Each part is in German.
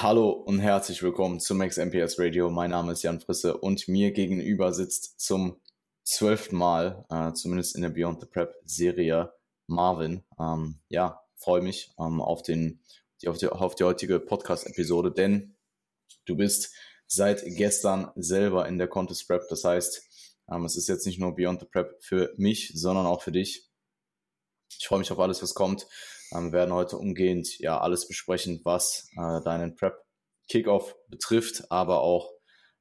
Hallo und herzlich willkommen zum XMPS Radio. Mein Name ist Jan Frisse und mir gegenüber sitzt zum zwölften Mal, äh, zumindest in der Beyond the Prep Serie, Marvin. Ähm, ja, freue mich ähm, auf, den, die, auf, die, auf die heutige Podcast-Episode, denn du bist seit gestern selber in der Contest Prep. Das heißt, ähm, es ist jetzt nicht nur Beyond the Prep für mich, sondern auch für dich. Ich freue mich auf alles, was kommt. Ähm, wir werden heute umgehend ja alles besprechen, was äh, deinen Prep Kickoff betrifft, aber auch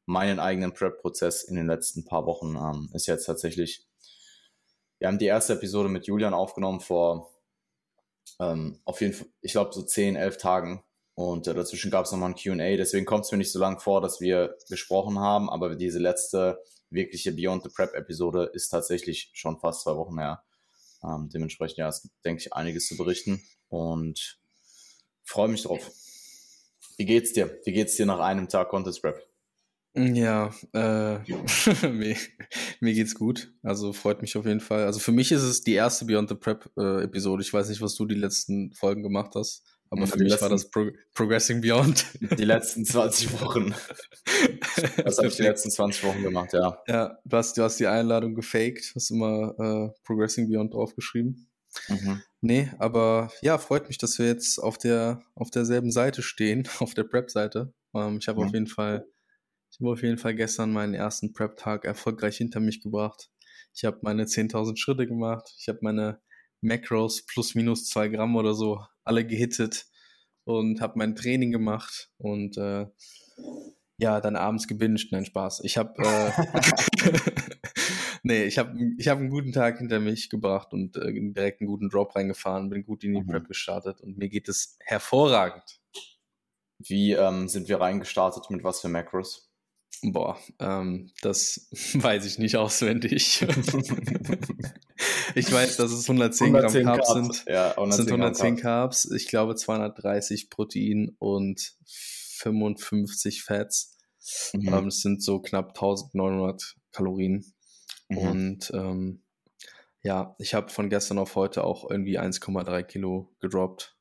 meinen eigenen Prep-Prozess in den letzten paar Wochen ähm, ist jetzt tatsächlich. Wir haben die erste Episode mit Julian aufgenommen vor ähm, auf jeden Fall, ich glaube, so 10, 11 Tagen. Und äh, dazwischen gab es nochmal ein QA. Deswegen kommt es mir nicht so lang vor, dass wir gesprochen haben. Aber diese letzte wirkliche Beyond the Prep-Episode ist tatsächlich schon fast zwei Wochen her. Ähm, dementsprechend, ja, es gibt, denke ich, einiges zu berichten und freue mich drauf. Wie geht's dir? Wie geht's dir nach einem Tag Contest Prep? Ja, äh, mir, mir, geht's gut. Also freut mich auf jeden Fall. Also für mich ist es die erste Beyond the Prep äh, Episode. Ich weiß nicht, was du die letzten Folgen gemacht hast. Aber für mich letzten, war das Pro Progressing Beyond. Die letzten 20 Wochen. Was habe ich die letzten 20 Wochen gemacht, ja. Ja, du hast, du hast die Einladung gefaked, hast immer äh, Progressing Beyond draufgeschrieben. Mhm. Nee, aber ja, freut mich, dass wir jetzt auf der auf derselben Seite stehen, auf der Prep-Seite. Ähm, ich habe mhm. auf jeden Fall, ich habe auf jeden Fall gestern meinen ersten Prep-Tag erfolgreich hinter mich gebracht. Ich habe meine 10.000 Schritte gemacht. Ich habe meine Macros plus minus zwei Gramm oder so alle gehittet und habe mein Training gemacht und äh, ja, dann abends gebinged. Nein, Spaß. Ich habe äh, nee, ich habe ich hab einen guten Tag hinter mich gebracht und äh, direkt einen guten Drop reingefahren, bin gut in die mhm. Prep gestartet und mir geht es hervorragend. Wie ähm, sind wir reingestartet? Mit was für Macros? Boah, ähm, das weiß ich nicht auswendig. ich weiß, dass es 110, 110 Gramm Carbs, Carbs, sind. Ja, 110 sind 110 Carbs. Carbs. Ich glaube 230 Protein und 55 Fats. Mhm. Ähm, es sind so knapp 1900 Kalorien. Mhm. Und ähm, ja, ich habe von gestern auf heute auch irgendwie 1,3 Kilo gedroppt.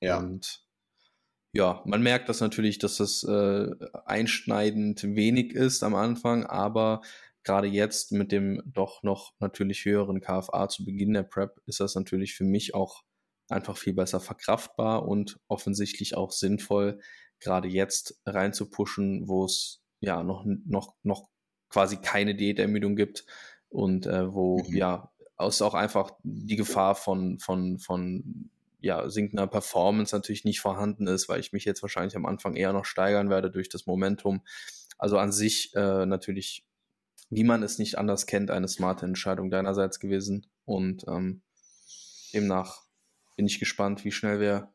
Ja. Und ja, man merkt das natürlich, dass das äh, einschneidend wenig ist am Anfang, aber gerade jetzt mit dem doch noch natürlich höheren KFA zu Beginn der Prep ist das natürlich für mich auch einfach viel besser verkraftbar und offensichtlich auch sinnvoll, gerade jetzt reinzupushen, wo es ja noch, noch, noch quasi keine Diätermüdung gibt und äh, wo mhm. ja es auch einfach die Gefahr von, von, von ja, sinkender Performance natürlich nicht vorhanden ist, weil ich mich jetzt wahrscheinlich am Anfang eher noch steigern werde durch das Momentum. Also an sich äh, natürlich, wie man es nicht anders kennt, eine smarte Entscheidung deinerseits gewesen. Und ähm, demnach bin ich gespannt, wie schnell wir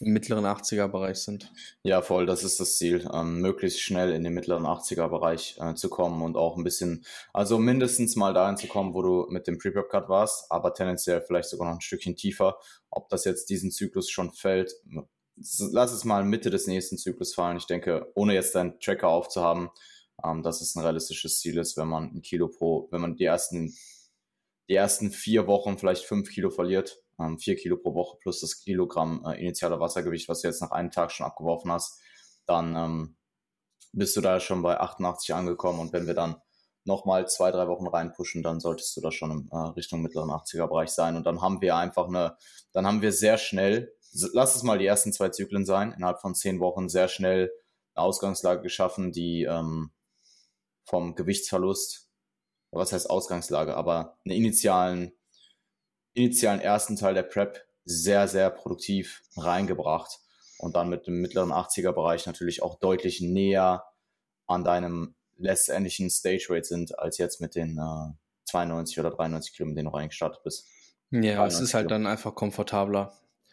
mittleren 80er-Bereich sind. Ja, voll, das ist das Ziel, ähm, möglichst schnell in den mittleren 80er-Bereich äh, zu kommen und auch ein bisschen, also mindestens mal dahin zu kommen, wo du mit dem Pre-Prep-Cut warst, aber tendenziell vielleicht sogar noch ein Stückchen tiefer. Ob das jetzt diesen Zyklus schon fällt, lass es mal Mitte des nächsten Zyklus fallen. Ich denke, ohne jetzt deinen Tracker aufzuhaben, ähm, dass es ein realistisches Ziel ist, wenn man ein Kilo pro, wenn man die ersten, die ersten vier Wochen vielleicht fünf Kilo verliert, ähm, 4 Kilo pro Woche plus das Kilogramm äh, initialer Wassergewicht, was du jetzt nach einem Tag schon abgeworfen hast, dann ähm, bist du da schon bei 88 angekommen und wenn wir dann nochmal zwei, drei Wochen reinpushen, dann solltest du da schon in äh, Richtung mittleren 80er Bereich sein und dann haben wir einfach eine, dann haben wir sehr schnell, lass es mal die ersten zwei Zyklen sein, innerhalb von zehn Wochen sehr schnell eine Ausgangslage geschaffen, die ähm, vom Gewichtsverlust, was heißt Ausgangslage, aber einen initialen initialen ersten Teil der Prep sehr, sehr produktiv reingebracht und dann mit dem mittleren 80er Bereich natürlich auch deutlich näher an deinem letztendlichen Stage Rate sind, als jetzt mit den äh, 92 oder 93 Kilo, mit denen du reingestartet bist. Ja, es ist halt Kilo. dann einfach komfortabler.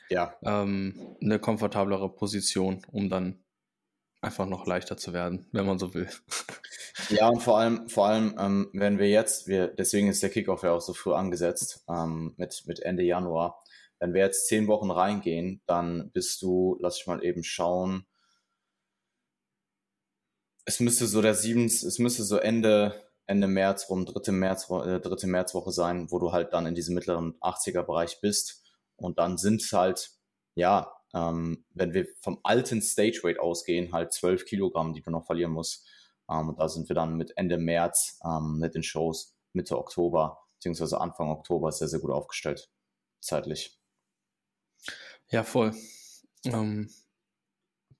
Ja. Ähm, eine komfortablere Position, um dann einfach noch leichter zu werden, wenn man so will. Ja, und vor allem, vor allem, ähm, wenn wir jetzt, wir, deswegen ist der Kickoff ja auch so früh angesetzt, ähm, mit, mit Ende Januar. Wenn wir jetzt zehn Wochen reingehen, dann bist du, lass ich mal eben schauen, es müsste so der sieben, es müsste so Ende, Ende März rum, dritte März, äh, dritte Märzwoche sein, wo du halt dann in diesem mittleren 80er Bereich bist. Und dann sind halt, ja, ähm, wenn wir vom alten Stage Weight ausgehen, halt 12 Kilogramm, die du noch verlieren musst. Ähm, und da sind wir dann mit Ende März ähm, mit den Shows Mitte Oktober beziehungsweise Anfang Oktober sehr, sehr gut aufgestellt, zeitlich. Ja, voll. Ähm,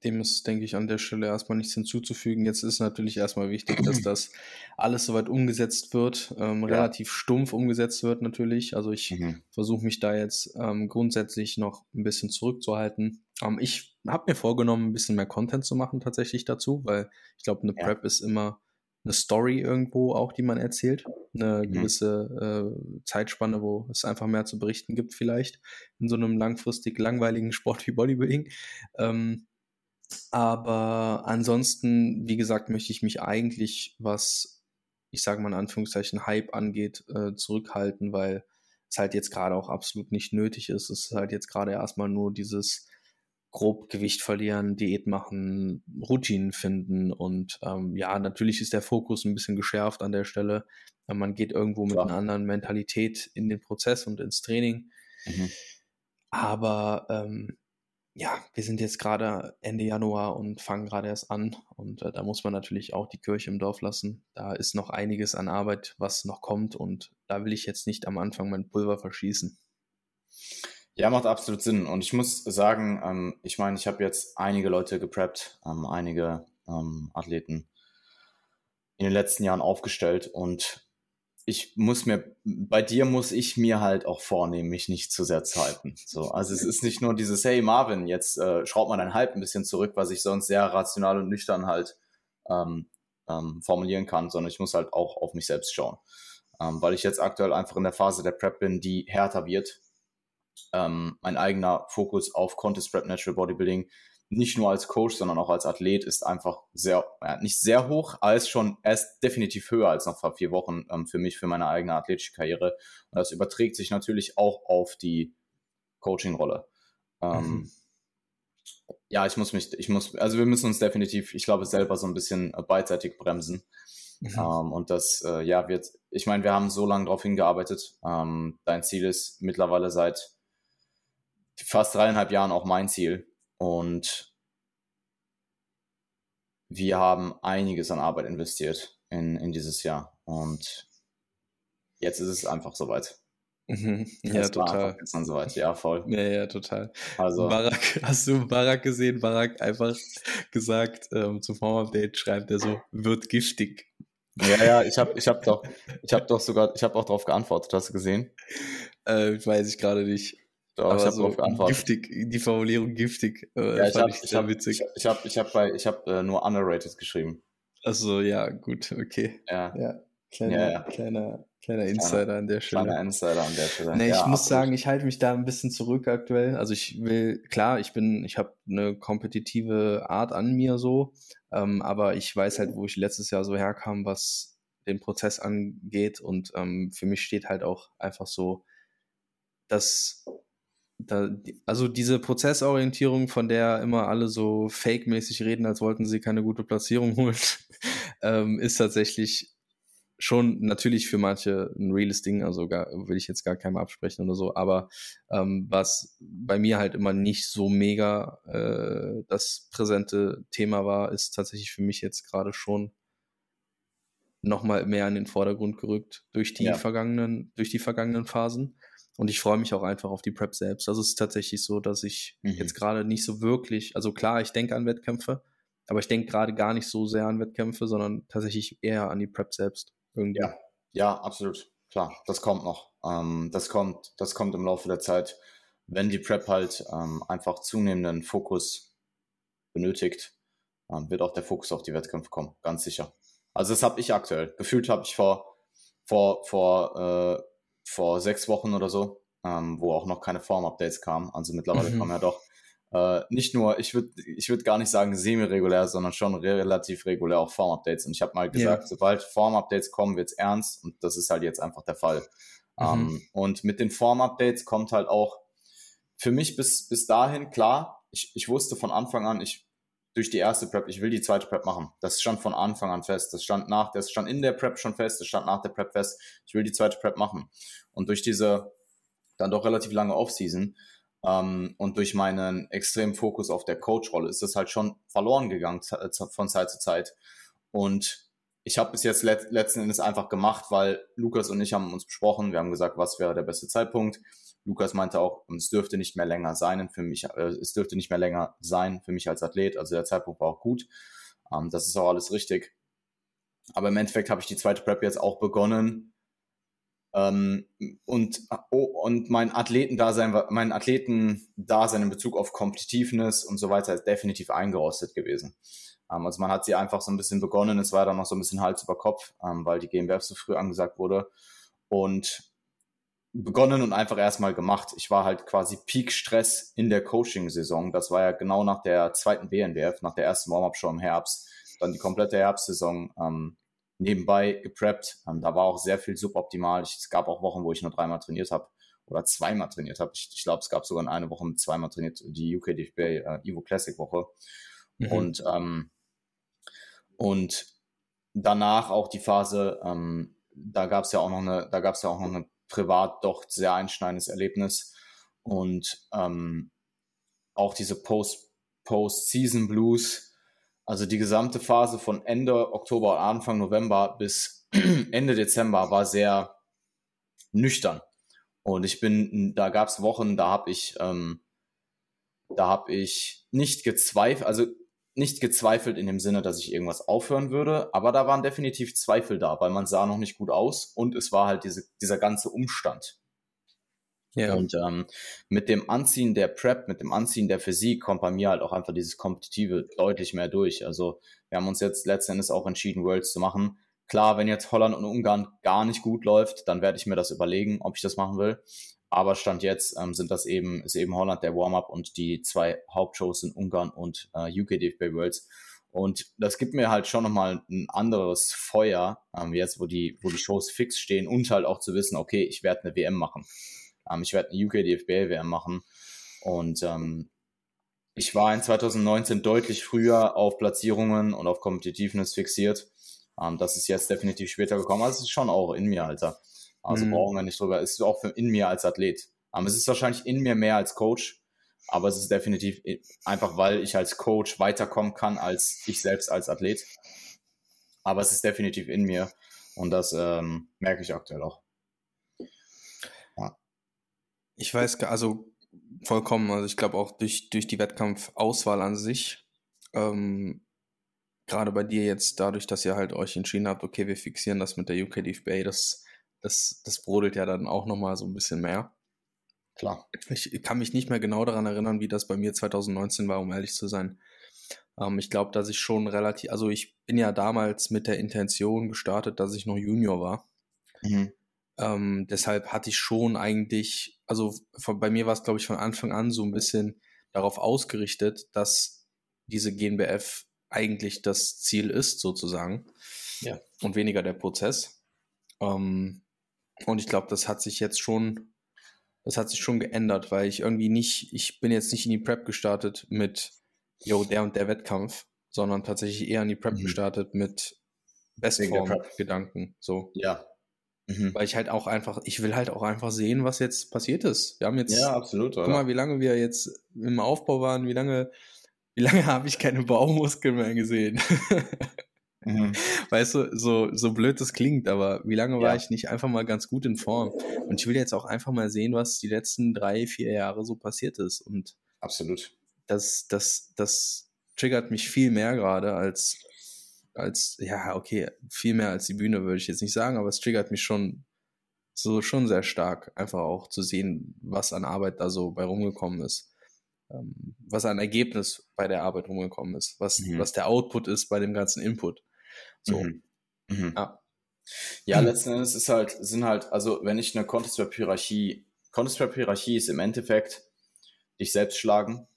dem ist, denke ich, an der Stelle erstmal nichts hinzuzufügen. Jetzt ist natürlich erstmal wichtig, dass das alles soweit umgesetzt wird, ähm, ja. relativ stumpf umgesetzt wird natürlich. Also ich mhm. versuche mich da jetzt ähm, grundsätzlich noch ein bisschen zurückzuhalten. Ähm, ich habe mir vorgenommen, ein bisschen mehr Content zu machen tatsächlich dazu, weil ich glaube, eine ja. Prep ist immer eine Story irgendwo auch, die man erzählt. Eine mhm. gewisse äh, Zeitspanne, wo es einfach mehr zu berichten gibt vielleicht in so einem langfristig langweiligen Sport wie Bodybuilding. Ähm, aber ansonsten, wie gesagt, möchte ich mich eigentlich, was ich sage mal in Anführungszeichen Hype angeht, äh, zurückhalten, weil es halt jetzt gerade auch absolut nicht nötig ist. Es ist halt jetzt gerade erstmal nur dieses grob Gewicht verlieren, Diät machen, Routinen finden und ähm, ja, natürlich ist der Fokus ein bisschen geschärft an der Stelle. Man geht irgendwo mit Klar. einer anderen Mentalität in den Prozess und ins Training. Mhm. Aber ähm, ja, wir sind jetzt gerade Ende Januar und fangen gerade erst an und äh, da muss man natürlich auch die Kirche im Dorf lassen. Da ist noch einiges an Arbeit, was noch kommt und da will ich jetzt nicht am Anfang mein Pulver verschießen. Ja, macht absolut Sinn. Und ich muss sagen, ähm, ich meine, ich habe jetzt einige Leute gepreppt, ähm, einige ähm, Athleten in den letzten Jahren aufgestellt und ich muss mir, bei dir muss ich mir halt auch vornehmen, mich nicht zu sehr zu halten. So, also es ist nicht nur dieses, hey Marvin, jetzt äh, schraub mal dein Hype ein bisschen zurück, was ich sonst sehr rational und nüchtern halt ähm, ähm, formulieren kann, sondern ich muss halt auch auf mich selbst schauen. Ähm, weil ich jetzt aktuell einfach in der Phase der Prep bin, die härter wird. Ähm, mein eigener Fokus auf Contest Prep Natural Bodybuilding nicht nur als Coach, sondern auch als Athlet ist einfach sehr, ja, nicht sehr hoch, aber ist schon, er ist definitiv höher als noch vor vier Wochen ähm, für mich, für meine eigene athletische Karriere. Und das überträgt sich natürlich auch auf die Coaching-Rolle. Ähm, mhm. Ja, ich muss mich, ich muss, also wir müssen uns definitiv, ich glaube, selber so ein bisschen beidseitig bremsen. Mhm. Ähm, und das, äh, ja, wird, ich meine, wir haben so lange darauf hingearbeitet. Ähm, dein Ziel ist mittlerweile seit fast dreieinhalb Jahren auch mein Ziel. Und wir haben einiges an Arbeit investiert in, in dieses Jahr. Und jetzt ist es einfach soweit. Mhm. Ja, das total. Gestern soweit. Ja, voll. Ja, ja, total. Also, Barack, hast du Barack gesehen? Barack einfach gesagt, ähm, zum Form-Update schreibt er so, wird giftig. Ja, ja, ich habe ich hab doch, ich habe doch sogar, ich habe auch darauf geantwortet, hast du gesehen? Äh, weiß ich gerade nicht. Doch, aber ich habe so darauf geantwortet. Giftig, die Formulierung giftig. Äh, ja, ich habe ich hab, witzig. Ich, habe ich hab bei, ich hab, äh, nur underrated geschrieben. Achso, ja, gut, okay. Ja. ja. Kleiner, ja, ja. kleiner, kleiner Insider an der Stelle. Kleiner Insider an der Stelle. Nee, ich muss absolut. sagen, ich halte mich da ein bisschen zurück aktuell. Also ich will, klar, ich bin, ich habe eine kompetitive Art an mir so, ähm, aber ich weiß halt, wo ich letztes Jahr so herkam, was den Prozess angeht und ähm, für mich steht halt auch einfach so, dass da, also diese Prozessorientierung, von der immer alle so fake-mäßig reden, als wollten sie keine gute Platzierung holen, ähm, ist tatsächlich schon natürlich für manche ein reales Ding, also gar, will ich jetzt gar keinem absprechen oder so, aber ähm, was bei mir halt immer nicht so mega äh, das präsente Thema war, ist tatsächlich für mich jetzt gerade schon nochmal mehr in den Vordergrund gerückt durch die ja. vergangenen, durch die vergangenen Phasen. Und ich freue mich auch einfach auf die Prep selbst. Also es ist tatsächlich so, dass ich mhm. jetzt gerade nicht so wirklich, also klar, ich denke an Wettkämpfe, aber ich denke gerade gar nicht so sehr an Wettkämpfe, sondern tatsächlich eher an die Prep selbst. Irgendwie. Ja, ja, absolut. Klar, das kommt noch. Ähm, das kommt, das kommt im Laufe der Zeit, wenn die Prep halt ähm, einfach zunehmenden Fokus benötigt, ähm, wird auch der Fokus auf die Wettkämpfe kommen, ganz sicher. Also das habe ich aktuell. Gefühlt habe ich vor, vor, vor äh, vor sechs Wochen oder so, ähm, wo auch noch keine Form-Updates kamen. Also mittlerweile mhm. kommen ja doch äh, nicht nur, ich würde ich würd gar nicht sagen semi-regulär, sondern schon relativ regulär auch Form-Updates. Und ich habe mal gesagt, yeah. sobald Form-Updates kommen, wird's ernst und das ist halt jetzt einfach der Fall. Mhm. Ähm, und mit den Form-Updates kommt halt auch für mich bis, bis dahin klar, ich, ich wusste von Anfang an, ich durch die erste Prep, ich will die zweite Prep machen. Das stand von Anfang an fest. Das stand nach, das stand in der Prep schon fest, das stand nach der Prep fest. Ich will die zweite Prep machen. Und durch diese dann doch relativ lange Offseason Ähm, und durch meinen extremen Fokus auf der Coach-Rolle ist das halt schon verloren gegangen von Zeit zu Zeit. Und ich habe bis jetzt let letzten Endes einfach gemacht, weil Lukas und ich haben uns besprochen. Wir haben gesagt, was wäre der beste Zeitpunkt. Lukas meinte auch, es dürfte nicht mehr länger sein für mich, äh, es dürfte nicht mehr länger sein für mich als Athlet. Also der Zeitpunkt war auch gut. Ähm, das ist auch alles richtig. Aber im Endeffekt habe ich die zweite Prep jetzt auch begonnen. Ähm, und, oh, und mein Athletendasein, mein Athletendasein in Bezug auf Competitiveness und so weiter ist definitiv eingerostet gewesen. Ähm, also man hat sie einfach so ein bisschen begonnen. Es war dann noch so ein bisschen Hals über Kopf, ähm, weil die GmbF so früh angesagt wurde. Und begonnen und einfach erstmal gemacht. Ich war halt quasi Peak-Stress in der Coaching-Saison. Das war ja genau nach der zweiten BNBF, nach der ersten Warm-Up-Show im Herbst. Dann die komplette Herbstsaison ähm, nebenbei gepreppt. Ähm, da war auch sehr viel suboptimal. Ich, es gab auch Wochen, wo ich nur dreimal trainiert habe oder zweimal trainiert habe. Ich, ich glaube, es gab sogar eine Woche mit zweimal trainiert, die UK DFB äh, Evo Classic Woche. Mhm. Und, ähm, und danach auch die Phase, ähm, da gab es ja auch noch eine, da gab es ja auch noch eine privat doch sehr einschneidendes Erlebnis. Und ähm, auch diese Post, Post-Season Blues, also die gesamte Phase von Ende Oktober, Anfang November bis Ende Dezember war sehr nüchtern. Und ich bin, da gab es Wochen, da habe ich, ähm, da habe ich nicht gezweifelt, also nicht gezweifelt in dem Sinne, dass ich irgendwas aufhören würde, aber da waren definitiv Zweifel da, weil man sah noch nicht gut aus und es war halt diese, dieser ganze Umstand. Ja. Und ähm, mit dem Anziehen der Prep, mit dem Anziehen der Physik kommt bei mir halt auch einfach dieses Kompetitive deutlich mehr durch. Also wir haben uns jetzt letzten Endes auch entschieden, Worlds zu machen. Klar, wenn jetzt Holland und Ungarn gar nicht gut läuft, dann werde ich mir das überlegen, ob ich das machen will. Aber Stand jetzt ähm, sind das eben, ist eben Holland der Warm-up und die zwei Hauptshows sind Ungarn und äh, UK DFB Worlds. Und das gibt mir halt schon nochmal ein anderes Feuer, ähm, jetzt wo die, wo die Shows fix stehen und halt auch zu wissen, okay, ich werde eine WM machen. Ähm, ich werde eine UK DFB WM machen. Und ähm, ich war in 2019 deutlich früher auf Platzierungen und auf Competitiveness fixiert. Ähm, das ist jetzt definitiv später gekommen. Also es ist schon auch in mir, Alter. Also mhm. brauchen wir nicht drüber. Es ist auch in mir als Athlet. Aber es ist wahrscheinlich in mir mehr als Coach. Aber es ist definitiv einfach, weil ich als Coach weiterkommen kann als ich selbst als Athlet. Aber es ist definitiv in mir. Und das ähm, merke ich aktuell auch. Ja. Ich weiß, also vollkommen, also ich glaube auch durch, durch die Wettkampfauswahl an sich, ähm, gerade bei dir jetzt dadurch, dass ihr halt euch entschieden habt, okay, wir fixieren das mit der UK DFBA, das das, das brodelt ja dann auch nochmal so ein bisschen mehr. Klar. Ich kann mich nicht mehr genau daran erinnern, wie das bei mir 2019 war, um ehrlich zu sein. Ähm, ich glaube, dass ich schon relativ, also ich bin ja damals mit der Intention gestartet, dass ich noch Junior war. Mhm. Ähm, deshalb hatte ich schon eigentlich, also von, bei mir war es, glaube ich, von Anfang an so ein bisschen darauf ausgerichtet, dass diese GNBF eigentlich das Ziel ist, sozusagen. Ja. Und weniger der Prozess. Ähm, und ich glaube, das hat sich jetzt schon, das hat sich schon geändert, weil ich irgendwie nicht, ich bin jetzt nicht in die Prep gestartet mit, yo, der und der Wettkampf, sondern tatsächlich eher in die Prep mhm. gestartet mit Bestform-Gedanken. So. Ja. Mhm. Weil ich halt auch einfach, ich will halt auch einfach sehen, was jetzt passiert ist. Wir haben jetzt, ja, absolut, guck mal, wie lange wir jetzt im Aufbau waren, wie lange, wie lange habe ich keine Baumuskeln mehr gesehen. Mhm. Weißt du, so, so blöd das klingt, aber wie lange war ja. ich nicht einfach mal ganz gut in Form? Und ich will jetzt auch einfach mal sehen, was die letzten drei, vier Jahre so passiert ist. Und absolut. Das, das, das triggert mich viel mehr gerade als, als, ja, okay, viel mehr als die Bühne würde ich jetzt nicht sagen, aber es triggert mich schon so schon sehr stark, einfach auch zu sehen, was an Arbeit da so bei rumgekommen ist. Ähm, was an Ergebnis bei der Arbeit rumgekommen ist, was, mhm. was der Output ist bei dem ganzen Input. So. Mhm. Mhm. Ja. Ja, letzten Endes ist halt, sind halt, also wenn ich eine Counter-Strike-Hierarchie, Counter-Strike-Hierarchie ist im Endeffekt dich selbst schlagen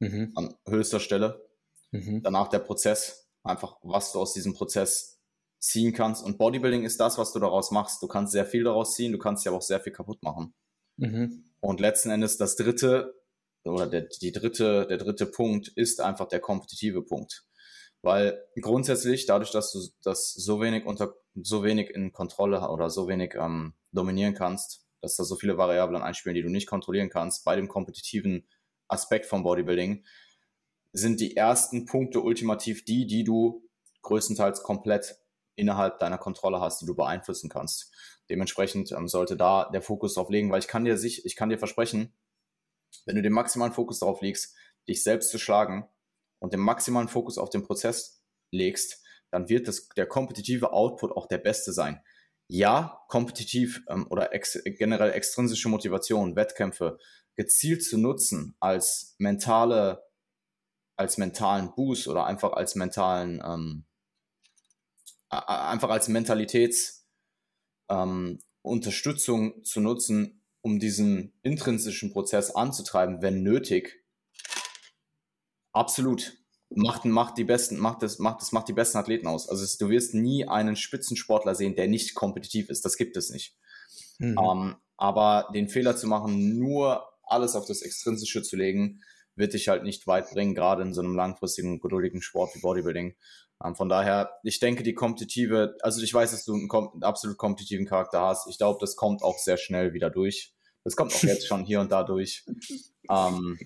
mhm. an höchster Stelle. Mhm. Danach der Prozess, einfach was du aus diesem Prozess ziehen kannst. Und Bodybuilding ist das, was du daraus machst. Du kannst sehr viel daraus ziehen, du kannst ja auch sehr viel kaputt machen. Mhm. Und letzten Endes das dritte, oder der, die dritte, der dritte Punkt ist einfach der kompetitive Punkt. Weil grundsätzlich, dadurch, dass du das so wenig unter, so wenig in Kontrolle oder so wenig ähm, dominieren kannst, dass da so viele Variablen einspielen, die du nicht kontrollieren kannst, bei dem kompetitiven Aspekt vom Bodybuilding, sind die ersten Punkte ultimativ die, die du größtenteils komplett innerhalb deiner Kontrolle hast, die du beeinflussen kannst. Dementsprechend ähm, sollte da der Fokus drauf legen, weil ich kann dir sich, ich kann dir versprechen, wenn du den maximalen Fokus darauf legst, dich selbst zu schlagen und den maximalen Fokus auf den Prozess legst, dann wird das, der kompetitive Output auch der beste sein. Ja, kompetitiv ähm, oder ex generell extrinsische Motivation, Wettkämpfe gezielt zu nutzen als mentale, als mentalen Boost oder einfach als mentalen, ähm, einfach als Mentalitäts ähm, zu nutzen, um diesen intrinsischen Prozess anzutreiben, wenn nötig. Absolut macht, macht die besten, macht das, macht das, macht die besten Athleten aus. Also es, du wirst nie einen Spitzensportler sehen, der nicht kompetitiv ist. Das gibt es nicht. Mhm. Ähm, aber den Fehler zu machen, nur alles auf das Extrinsische zu legen, wird dich halt nicht weit bringen, gerade in so einem langfristigen, geduldigen Sport wie Bodybuilding. Ähm, von daher, ich denke, die kompetitive, also ich weiß, dass du einen, kom einen absolut kompetitiven Charakter hast. Ich glaube, das kommt auch sehr schnell wieder durch. Das kommt auch jetzt schon hier und da durch. Ähm,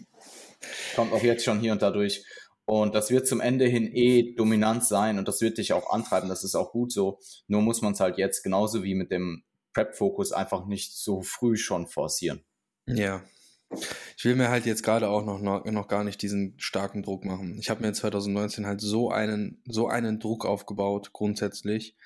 kommt auch jetzt schon hier und da durch. Und das wird zum Ende hin eh dominant sein und das wird dich auch antreiben. Das ist auch gut so. Nur muss man es halt jetzt genauso wie mit dem Prep-Fokus einfach nicht so früh schon forcieren. Ja. Ich will mir halt jetzt gerade auch noch, noch, gar nicht diesen starken Druck machen. Ich habe mir 2019 halt so einen, so einen Druck aufgebaut, grundsätzlich.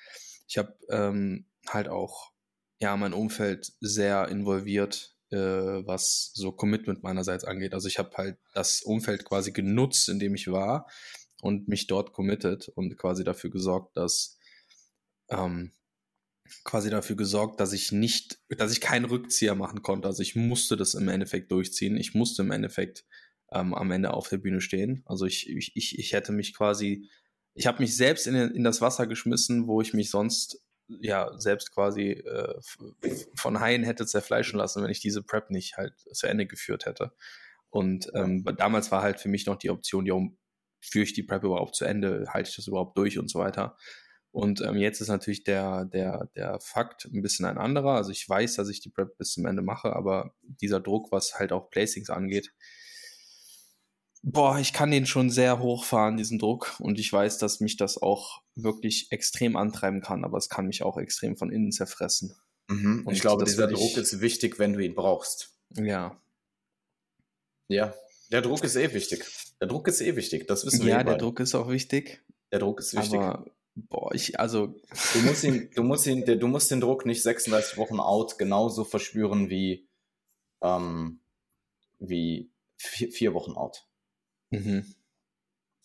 Ich habe ähm, halt auch ja mein Umfeld sehr involviert äh, was so Commitment meinerseits angeht. Also ich habe halt das Umfeld quasi genutzt, in dem ich war und mich dort committed und quasi dafür gesorgt, dass ähm, quasi dafür gesorgt, dass ich nicht, dass ich keinen Rückzieher machen konnte. Also ich musste das im Endeffekt durchziehen. Ich musste im Endeffekt ähm, am Ende auf der Bühne stehen. Also ich, ich, ich, ich hätte mich quasi, ich habe mich selbst in, in das Wasser geschmissen, wo ich mich sonst ja selbst quasi äh, von Haien hätte zerfleischen lassen, wenn ich diese Prep nicht halt zu Ende geführt hätte. Und ähm, damals war halt für mich noch die Option, ja, führe ich die Prep überhaupt zu Ende, halte ich das überhaupt durch und so weiter. Und ähm, jetzt ist natürlich der, der, der Fakt ein bisschen ein anderer. Also ich weiß, dass ich die Prep bis zum Ende mache, aber dieser Druck, was halt auch Placings angeht, Boah, ich kann den schon sehr hochfahren, diesen Druck. Und ich weiß, dass mich das auch wirklich extrem antreiben kann, aber es kann mich auch extrem von innen zerfressen. Mhm. Und ich glaube, dieser Druck ist wichtig, wenn du ihn brauchst. Ja. Ja, der Druck ist eh wichtig. Der Druck ist eh wichtig, das wissen wir. Ja, eh der Druck ist auch wichtig. Der Druck ist wichtig. Aber, boah, ich, also. Du musst ihn, du musst ihn, du musst den Druck nicht 36 Wochen out genauso verspüren wie, ähm, wie vier, vier Wochen out. Mhm.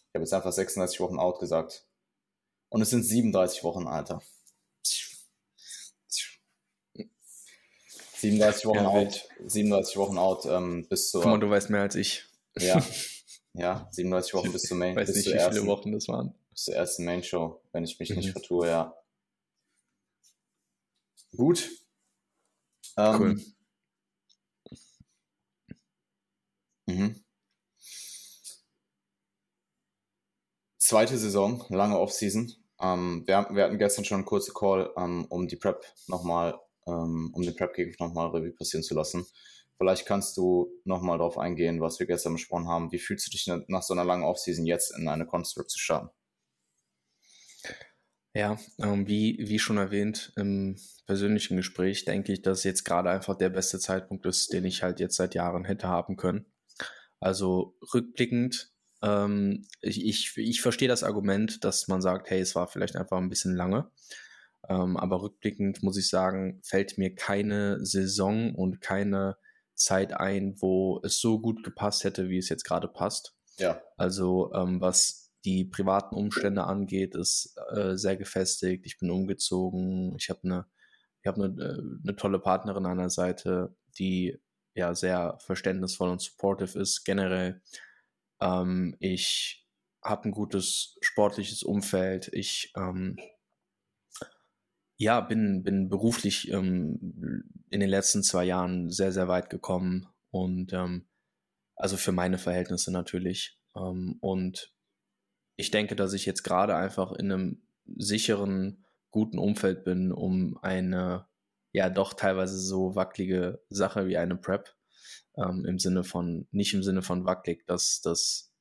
Ich habe jetzt einfach 36 Wochen out gesagt. Und es sind 37 Wochen, Alter. 37 Wochen ja, out, 37 Wochen out ähm, bis zur. Guck mal, du weißt mehr als ich. Ja, ja, 37 Wochen bis zur Main. Ich weiß bis nicht, wie ersten, viele Wochen das waren. Bis zur ersten Main Show, wenn ich mich mhm. nicht vertue, ja. Gut. Ähm, cool. Mhm. Zweite Saison, lange Offseason. Ähm, wir, wir, hatten gestern schon einen kurzen Call, ähm, um die Prep nochmal, ähm, um den Prep-Kick nochmal Revue passieren zu lassen. Vielleicht kannst du nochmal darauf eingehen, was wir gestern besprochen haben. Wie fühlst du dich nach so einer langen Offseason jetzt in eine Construct zu starten? Ja, ähm, wie, wie schon erwähnt im persönlichen Gespräch, denke ich, dass jetzt gerade einfach der beste Zeitpunkt ist, den ich halt jetzt seit Jahren hätte haben können. Also rückblickend ähm, ich, ich, ich verstehe das Argument, dass man sagt, hey, es war vielleicht einfach ein bisschen lange. Ähm, aber rückblickend muss ich sagen, fällt mir keine Saison und keine Zeit ein, wo es so gut gepasst hätte, wie es jetzt gerade passt. Ja. Also ähm, was die privaten Umstände angeht, ist äh, sehr gefestigt. Ich bin umgezogen. Ich habe eine, ich habe eine, äh, eine tolle Partnerin an der Seite, die ja sehr verständnisvoll und supportive ist generell. Ähm, ich habe ein gutes sportliches Umfeld. Ich ähm, ja, bin, bin beruflich ähm, in den letzten zwei Jahren sehr, sehr weit gekommen und ähm, also für meine Verhältnisse natürlich. Ähm, und ich denke, dass ich jetzt gerade einfach in einem sicheren, guten Umfeld bin, um eine ja doch teilweise so wackelige Sache wie eine Prep. Ähm, Im Sinne von, nicht im Sinne von wackelig, dass, dass,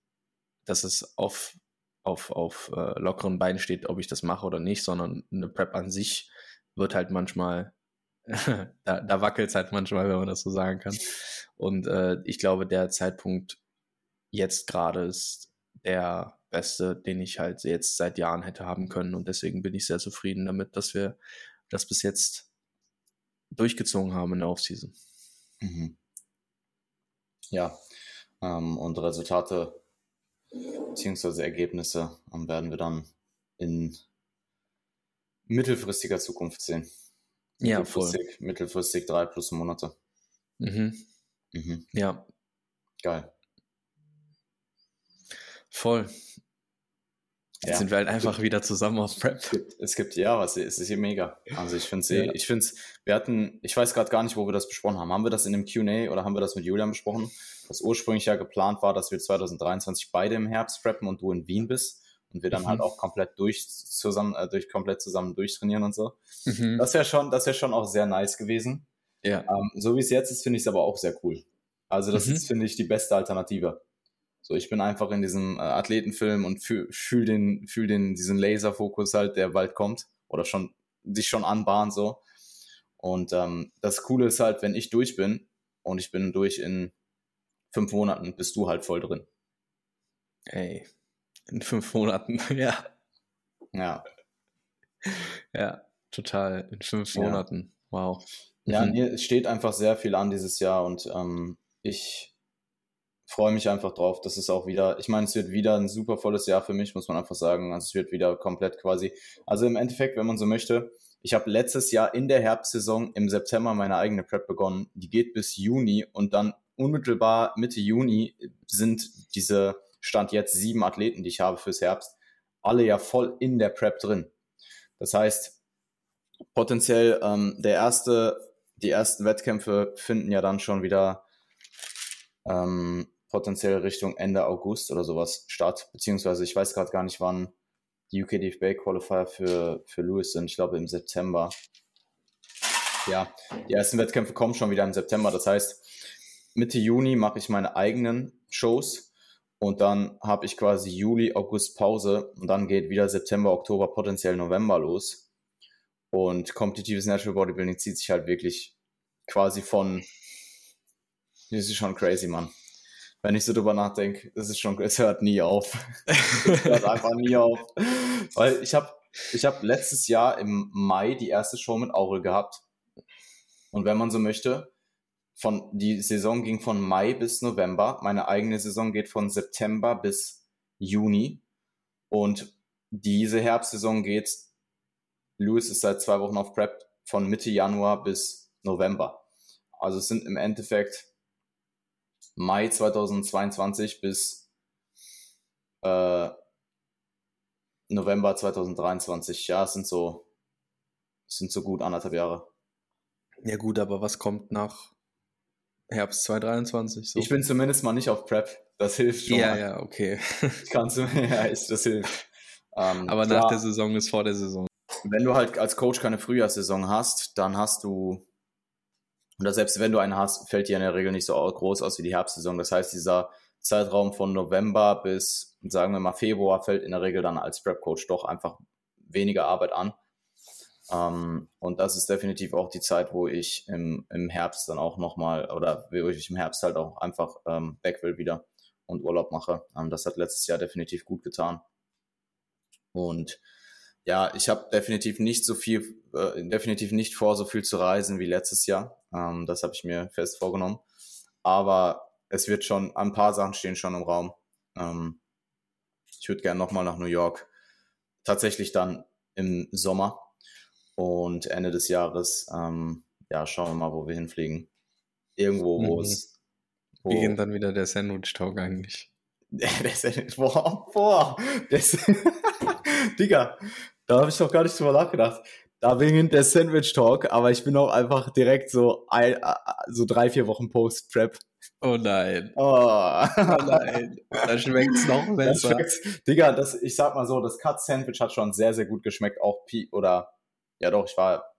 dass es auf, auf, auf äh, lockeren Beinen steht, ob ich das mache oder nicht, sondern eine Prep an sich wird halt manchmal, da, da wackelt es halt manchmal, wenn man das so sagen kann. Und äh, ich glaube, der Zeitpunkt jetzt gerade ist der beste, den ich halt jetzt seit Jahren hätte haben können. Und deswegen bin ich sehr zufrieden damit, dass wir das bis jetzt durchgezogen haben in der Offseason. Mhm. Ja, ähm, und Resultate bzw. Ergebnisse ähm, werden wir dann in mittelfristiger Zukunft sehen. Ja, mittelfristig, voll. mittelfristig drei plus Monate. Mhm. Mhm. Ja. Geil. Voll. Jetzt ja. sind wir halt einfach wieder zusammen auf Prep. Es gibt, es gibt ja was, es ist hier mega. Also ich finde es, ja. ich finde wir hatten, ich weiß gerade gar nicht, wo wir das besprochen haben. Haben wir das in einem Q&A oder haben wir das mit Julian besprochen? Was ursprünglich ja geplant war, dass wir 2023 beide im Herbst preppen und du in Wien bist und wir dann halt mhm. halt auch komplett durch zusammen, äh, durch komplett zusammen durchtrainieren und so. Mhm. Das wäre schon, das wäre schon auch sehr nice gewesen. Ja. Ähm, so wie es jetzt ist, finde ich es aber auch sehr cool. Also das mhm. ist, finde ich, die beste Alternative. So, ich bin einfach in diesem äh, Athletenfilm und fühl, fühl den, fühl den, diesen Laserfokus halt, der bald kommt oder schon sich schon anbahnt so. Und ähm, das Coole ist halt, wenn ich durch bin und ich bin durch in fünf Monaten, bist du halt voll drin. Ey, in fünf Monaten, ja. Ja. Ja, total. In fünf ja. Monaten. Wow. Ja, mhm. nee, es steht einfach sehr viel an dieses Jahr und ähm, ich freue mich einfach drauf. Das ist auch wieder, ich meine, es wird wieder ein super volles Jahr für mich, muss man einfach sagen. Also es wird wieder komplett quasi, also im Endeffekt, wenn man so möchte, ich habe letztes Jahr in der Herbstsaison im September meine eigene Prep begonnen. Die geht bis Juni und dann unmittelbar Mitte Juni sind diese Stand jetzt sieben Athleten, die ich habe fürs Herbst, alle ja voll in der Prep drin. Das heißt, potenziell ähm, der erste, die ersten Wettkämpfe finden ja dann schon wieder ähm, potenziell Richtung Ende August oder sowas statt. Beziehungsweise ich weiß gerade gar nicht, wann die UK DFB Qualifier für, für Lewis sind. Ich glaube im September. Ja, die ersten Wettkämpfe kommen schon wieder im September. Das heißt, Mitte Juni mache ich meine eigenen Shows und dann habe ich quasi Juli, August Pause und dann geht wieder September, Oktober, potenziell November los. Und kompetitives Natural Bodybuilding zieht sich halt wirklich quasi von. Das ist schon crazy, Mann wenn ich so drüber nachdenke, das ist schon, es hört nie auf. es hört einfach nie auf. Weil ich habe ich hab letztes Jahr im Mai die erste Show mit Aurel gehabt. Und wenn man so möchte, von, die Saison ging von Mai bis November. Meine eigene Saison geht von September bis Juni. Und diese Herbstsaison geht, Louis ist seit zwei Wochen auf Prep, von Mitte Januar bis November. Also es sind im Endeffekt Mai 2022 bis äh, November 2023. Ja, es sind so, es sind so gut anderthalb Jahre. Ja gut, aber was kommt nach Herbst 2023? So? Ich bin zumindest mal nicht auf Prep. Das hilft schon. Ja, mal. ja, okay. Kannst du, ja, ist, das hilft. Ähm, aber klar, nach der Saison ist vor der Saison. Wenn du halt als Coach keine Frühjahrssaison hast, dann hast du oder selbst wenn du einen hast, fällt die in der Regel nicht so groß aus wie die Herbstsaison. Das heißt, dieser Zeitraum von November bis, sagen wir mal, Februar fällt in der Regel dann als Prep-Coach doch einfach weniger Arbeit an. Ähm, und das ist definitiv auch die Zeit, wo ich im, im Herbst dann auch nochmal, oder wo ich im Herbst halt auch einfach ähm, weg will wieder und Urlaub mache. Ähm, das hat letztes Jahr definitiv gut getan. Und ja, ich habe definitiv nicht so viel, äh, definitiv nicht vor, so viel zu reisen wie letztes Jahr. Ähm, das habe ich mir fest vorgenommen. Aber es wird schon, ein paar Sachen stehen schon im Raum. Ähm, ich würde gerne nochmal nach New York. Tatsächlich dann im Sommer und Ende des Jahres. Ähm, ja, schauen wir mal, wo wir hinfliegen. Irgendwo, wo mhm. es. Wo Wie geht dann wieder der Sandwich-Talk eigentlich? der Sandwich, boah, boah, das, Digga, da habe ich doch gar nicht drüber nachgedacht. Da wegen der Sandwich Talk, aber ich bin auch einfach direkt so, ein, so drei, vier Wochen Post-Prep. Oh nein. Oh, oh nein. Da schmeckt es noch besser. Das Digga, das, ich sag mal so, das Cut Sandwich hat schon sehr, sehr gut geschmeckt. Auch Pi oder, ja doch, ich war,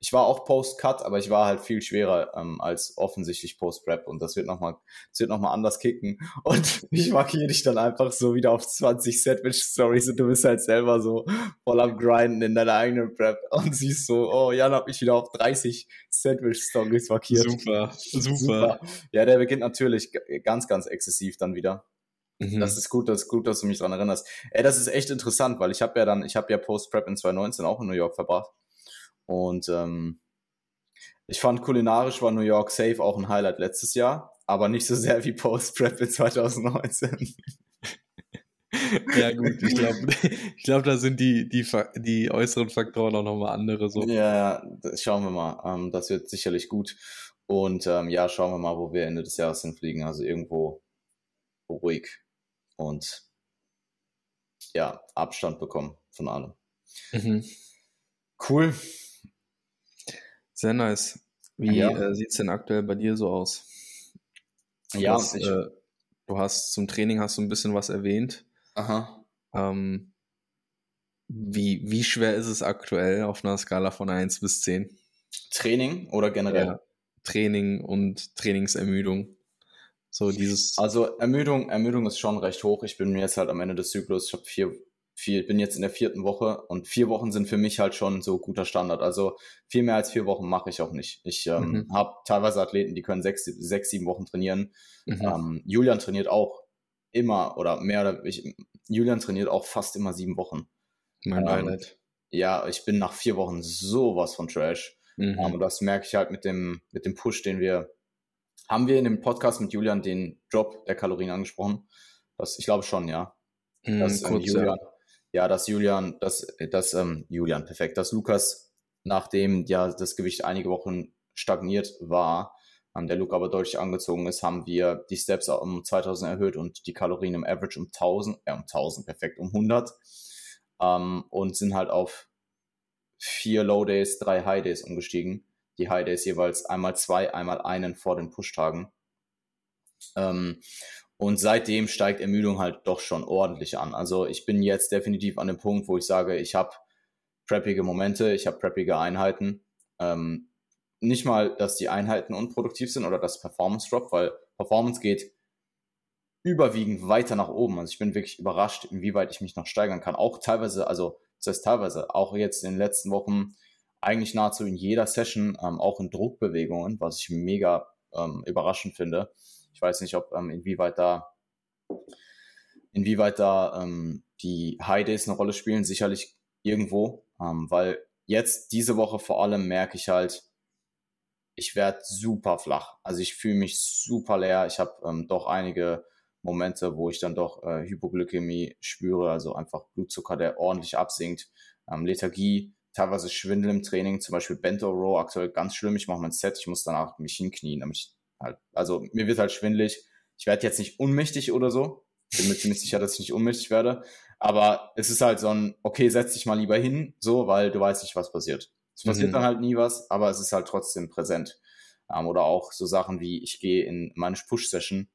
ich war auch Post-Cut, aber ich war halt viel schwerer ähm, als offensichtlich Post-Prep und das wird nochmal, das wird nochmal anders kicken und ich markiere dich dann einfach so wieder auf 20 Sandwich-Stories und du bist halt selber so voll am Grinden in deiner eigenen Prep und siehst so, oh, Jan hat mich wieder auf 30 Sandwich-Stories markiert. Super, super, super. Ja, der beginnt natürlich ganz, ganz exzessiv dann wieder. Mhm. Das ist gut, das ist gut, dass du mich daran erinnerst. Ey, das ist echt interessant, weil ich habe ja dann, ich habe ja Post-Prep in 2019 auch in New York verbracht und ähm, ich fand kulinarisch war New York safe auch ein Highlight letztes Jahr, aber nicht so sehr wie Post-Prep in 2019. ja, gut, ich glaube, ich glaub, da sind die, die, die äußeren Faktoren auch nochmal andere. So. Ja, schauen wir mal. Ähm, das wird sicherlich gut. Und ähm, ja, schauen wir mal, wo wir Ende des Jahres hinfliegen. Also irgendwo ruhig und ja, Abstand bekommen von allem. Mhm. Cool. Sehr nice. Wie ja. äh, sieht es denn aktuell bei dir so aus? Ja, das, ich, äh, du hast zum Training hast du ein bisschen was erwähnt. Aha. Ähm, wie, wie schwer ist es aktuell auf einer Skala von 1 bis 10? Training oder generell? Ja, Training und Trainingsermüdung. So dieses. Also Ermüdung, Ermüdung ist schon recht hoch. Ich bin jetzt halt am Ende des Zyklus. Ich habe vier viel, bin jetzt in der vierten Woche und vier Wochen sind für mich halt schon so guter Standard. Also viel mehr als vier Wochen mache ich auch nicht. Ich ähm, mhm. habe teilweise Athleten, die können sechs, sechs sieben Wochen trainieren. Mhm. Ähm, Julian trainiert auch immer oder mehr oder ich, Julian trainiert auch fast immer sieben Wochen. Mein ähm, Ja, ich bin nach vier Wochen sowas von Trash. Mhm. Um, ähm, und das merke ich halt mit dem, mit dem Push, den wir, haben wir in dem Podcast mit Julian den Drop der Kalorien angesprochen? Das, ich glaube schon, ja. Mhm, ähm, Julian, ja ja, dass Julian, dass, dass ähm, Julian, perfekt, dass Lukas, nachdem ja das Gewicht einige Wochen stagniert war, ähm, der Luke aber deutlich angezogen ist, haben wir die Steps um 2000 erhöht und die Kalorien im Average um 1000, äh, um 1000, perfekt, um 100 ähm, und sind halt auf vier Low Days, drei High Days umgestiegen. Die High Days jeweils einmal zwei, einmal einen vor den Push-Tagen. Ähm, und seitdem steigt Ermüdung halt doch schon ordentlich an. Also ich bin jetzt definitiv an dem Punkt, wo ich sage, ich habe preppige Momente, ich habe preppige Einheiten. Ähm, nicht mal, dass die Einheiten unproduktiv sind oder das Performance Drop, weil Performance geht überwiegend weiter nach oben. Also ich bin wirklich überrascht, inwieweit ich mich noch steigern kann. Auch teilweise, also das heißt teilweise, auch jetzt in den letzten Wochen eigentlich nahezu in jeder Session, ähm, auch in Druckbewegungen, was ich mega ähm, überraschend finde. Ich weiß nicht, ob ähm, inwieweit da inwieweit da ähm, die High Days eine Rolle spielen, sicherlich irgendwo, ähm, weil jetzt diese Woche vor allem merke ich halt, ich werde super flach. Also ich fühle mich super leer. Ich habe ähm, doch einige Momente, wo ich dann doch äh, Hypoglykämie spüre, also einfach Blutzucker, der ordentlich absinkt, ähm, Lethargie, teilweise Schwindel im Training, zum Beispiel Bento Row, aktuell ganz schlimm. Ich mache mein Set, ich muss danach mich hinknien, damit ich Halt, also mir wird halt schwindlig. Ich werde jetzt nicht unmächtig oder so. Bin mir ziemlich sicher, dass ich nicht unmächtig werde. Aber es ist halt so ein, okay, setz dich mal lieber hin, so, weil du weißt nicht, was passiert. Es passiert mhm. dann halt nie was, aber es ist halt trotzdem präsent. Ähm, oder auch so Sachen wie, ich gehe in meine Push-Session,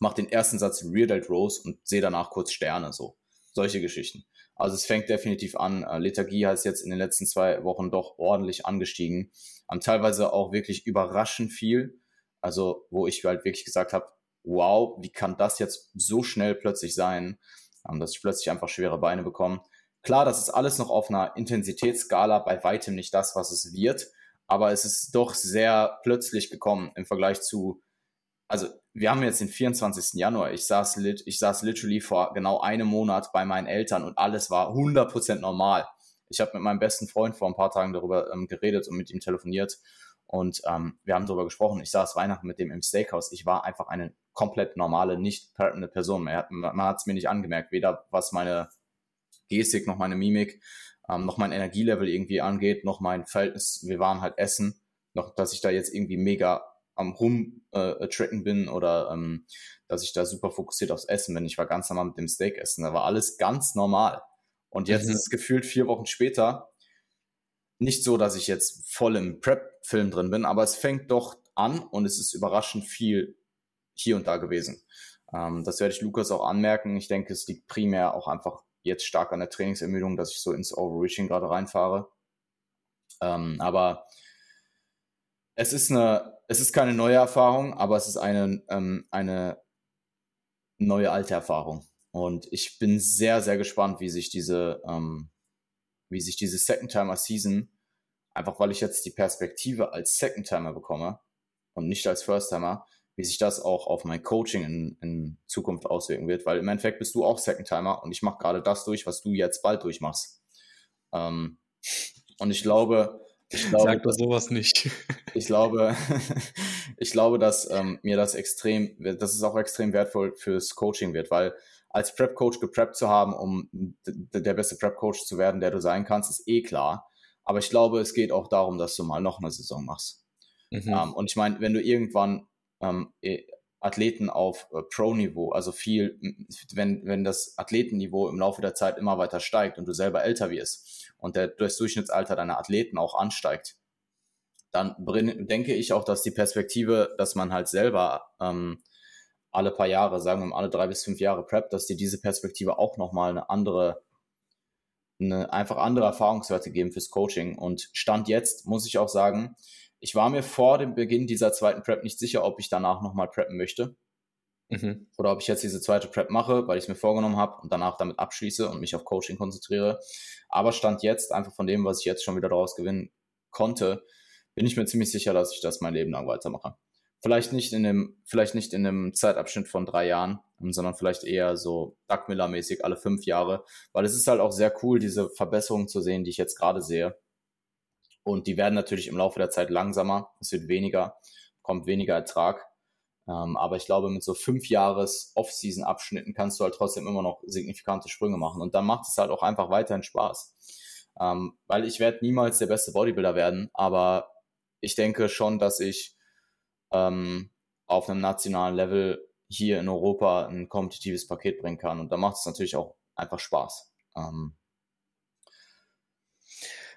mache den ersten Satz Rear Delt Rose und sehe danach kurz Sterne, so. Solche Geschichten. Also es fängt definitiv an. Äh, Lethargie heißt jetzt in den letzten zwei Wochen doch ordentlich angestiegen. Ähm, teilweise auch wirklich überraschend viel. Also, wo ich halt wirklich gesagt habe, wow, wie kann das jetzt so schnell plötzlich sein, ähm, dass ich plötzlich einfach schwere Beine bekomme. Klar, das ist alles noch auf einer Intensitätsskala bei weitem nicht das, was es wird, aber es ist doch sehr plötzlich gekommen im Vergleich zu, also wir haben jetzt den 24. Januar, ich saß, lit, ich saß literally vor genau einem Monat bei meinen Eltern und alles war 100% normal. Ich habe mit meinem besten Freund vor ein paar Tagen darüber ähm, geredet und mit ihm telefoniert und ähm, wir haben darüber gesprochen. Ich saß Weihnachten mit dem im Steakhouse. Ich war einfach eine komplett normale, nicht partende Person. Man hat es mir nicht angemerkt, weder was meine Gestik noch meine Mimik, ähm, noch mein Energielevel irgendwie angeht, noch mein Verhältnis. Wir waren halt essen, noch dass ich da jetzt irgendwie mega am rumtracken äh, bin oder ähm, dass ich da super fokussiert aufs Essen bin. Ich war ganz normal mit dem Steak essen. Da war alles ganz normal. Und jetzt mhm. ist es gefühlt vier Wochen später nicht so, dass ich jetzt voll im Prep-Film drin bin, aber es fängt doch an und es ist überraschend viel hier und da gewesen. Ähm, das werde ich Lukas auch anmerken. Ich denke, es liegt primär auch einfach jetzt stark an der Trainingsermüdung, dass ich so ins Overreaching gerade reinfahre. Ähm, aber es ist eine, es ist keine neue Erfahrung, aber es ist eine, ähm, eine neue alte Erfahrung. Und ich bin sehr, sehr gespannt, wie sich diese, ähm, wie sich diese Second Timer Season, einfach weil ich jetzt die Perspektive als Second Timer bekomme und nicht als First Timer, wie sich das auch auf mein Coaching in, in Zukunft auswirken wird, weil im Endeffekt bist du auch Second Timer und ich mache gerade das durch, was du jetzt bald durchmachst. Ähm, und ich glaube, ich glaube, Sag doch sowas nicht. Ich glaube, ich glaube, dass ähm, mir das extrem, dass es auch extrem wertvoll fürs Coaching wird, weil als Prep-Coach gepreppt zu haben, um der beste Prep-Coach zu werden, der du sein kannst, ist eh klar. Aber ich glaube, es geht auch darum, dass du mal noch eine Saison machst. Mhm. Ähm, und ich meine, wenn du irgendwann ähm, eh, Athleten auf äh, Pro-Niveau, also viel, wenn, wenn das Athletenniveau im Laufe der Zeit immer weiter steigt und du selber älter wirst und der, das Durchschnittsalter deiner Athleten auch ansteigt, dann denke ich auch, dass die Perspektive, dass man halt selber ähm, alle paar Jahre, sagen wir mal alle drei bis fünf Jahre preppt, dass dir diese Perspektive auch nochmal eine andere, eine einfach andere Erfahrungswerte geben fürs Coaching. Und Stand jetzt muss ich auch sagen, ich war mir vor dem Beginn dieser zweiten Prep nicht sicher, ob ich danach nochmal preppen möchte. Mhm. Oder ob ich jetzt diese zweite Prep mache, weil ich es mir vorgenommen habe und danach damit abschließe und mich auf Coaching konzentriere. Aber Stand jetzt, einfach von dem, was ich jetzt schon wieder daraus gewinnen konnte, bin ich mir ziemlich sicher, dass ich das mein Leben lang weitermache. Vielleicht nicht in dem, vielleicht nicht in einem Zeitabschnitt von drei Jahren, sondern vielleicht eher so Doug Miller-mäßig alle fünf Jahre, weil es ist halt auch sehr cool, diese Verbesserungen zu sehen, die ich jetzt gerade sehe. Und die werden natürlich im Laufe der Zeit langsamer. Es wird weniger, kommt weniger Ertrag. Ähm, aber ich glaube, mit so fünf Jahres Off-Season-Abschnitten kannst du halt trotzdem immer noch signifikante Sprünge machen. Und dann macht es halt auch einfach weiterhin Spaß. Ähm, weil ich werde niemals der beste Bodybuilder werden, aber ich denke schon, dass ich ähm, auf einem nationalen Level hier in Europa ein kompetitives Paket bringen kann. Und da macht es natürlich auch einfach Spaß. Ähm,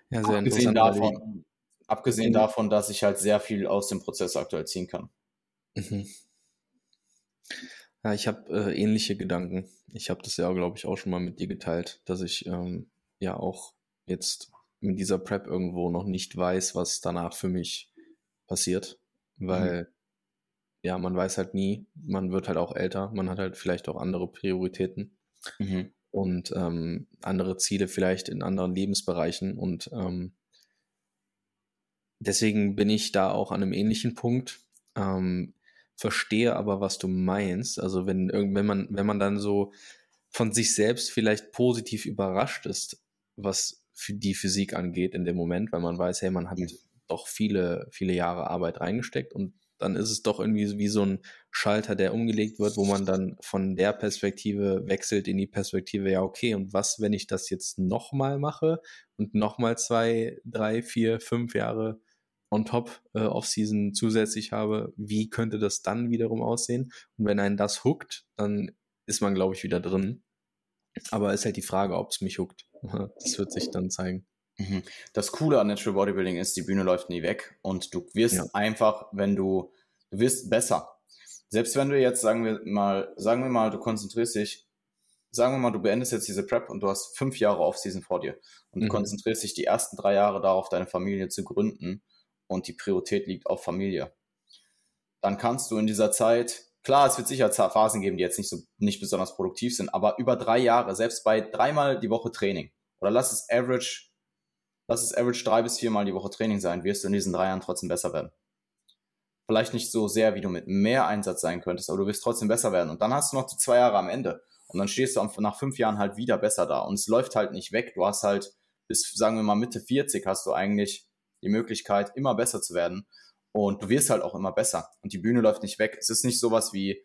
ja, sehr abgesehen davon, abgesehen davon, dass ich halt sehr viel aus dem Prozess aktuell ziehen kann. Mhm. Ja, ich habe äh, ähnliche Gedanken. Ich habe das ja, glaube ich, auch schon mal mit dir geteilt, dass ich ähm, ja auch jetzt mit dieser Prep irgendwo noch nicht weiß, was danach für mich passiert, weil mhm. ja, man weiß halt nie, man wird halt auch älter, man hat halt vielleicht auch andere Prioritäten. Mhm und ähm, andere Ziele vielleicht in anderen Lebensbereichen. Und ähm, deswegen bin ich da auch an einem ähnlichen Punkt. Ähm, verstehe aber, was du meinst. Also wenn, wenn man, wenn man dann so von sich selbst vielleicht positiv überrascht ist, was für die Physik angeht in dem Moment, weil man weiß, hey, man hat doch viele, viele Jahre Arbeit reingesteckt und dann ist es doch irgendwie wie so ein Schalter, der umgelegt wird, wo man dann von der Perspektive wechselt in die Perspektive, ja, okay, und was, wenn ich das jetzt nochmal mache und nochmal zwei, drei, vier, fünf Jahre on top äh, Off-Season zusätzlich habe, wie könnte das dann wiederum aussehen? Und wenn einen das hookt, dann ist man, glaube ich, wieder drin. Aber ist halt die Frage, ob es mich hookt. Das wird sich dann zeigen. Mhm. Das Coole an Natural Bodybuilding ist, die Bühne läuft nie weg und du wirst ja. einfach, wenn du, du wirst besser. Selbst wenn du jetzt, sagen wir mal, sagen wir mal, du konzentrierst dich, sagen wir mal, du beendest jetzt diese Prep und du hast fünf Jahre Off-Season vor dir und mhm. du konzentrierst dich die ersten drei Jahre darauf, deine Familie zu gründen und die Priorität liegt auf Familie. Dann kannst du in dieser Zeit, klar, es wird sicher Phasen geben, die jetzt nicht so, nicht besonders produktiv sind, aber über drei Jahre, selbst bei dreimal die Woche Training, oder lass es average lass es average drei bis viermal die Woche Training sein, wirst du in diesen drei Jahren trotzdem besser werden. Vielleicht nicht so sehr, wie du mit mehr Einsatz sein könntest, aber du wirst trotzdem besser werden. Und dann hast du noch die zwei Jahre am Ende. Und dann stehst du nach fünf Jahren halt wieder besser da. Und es läuft halt nicht weg. Du hast halt bis, sagen wir mal, Mitte 40 hast du eigentlich die Möglichkeit, immer besser zu werden. Und du wirst halt auch immer besser. Und die Bühne läuft nicht weg. Es ist nicht sowas wie,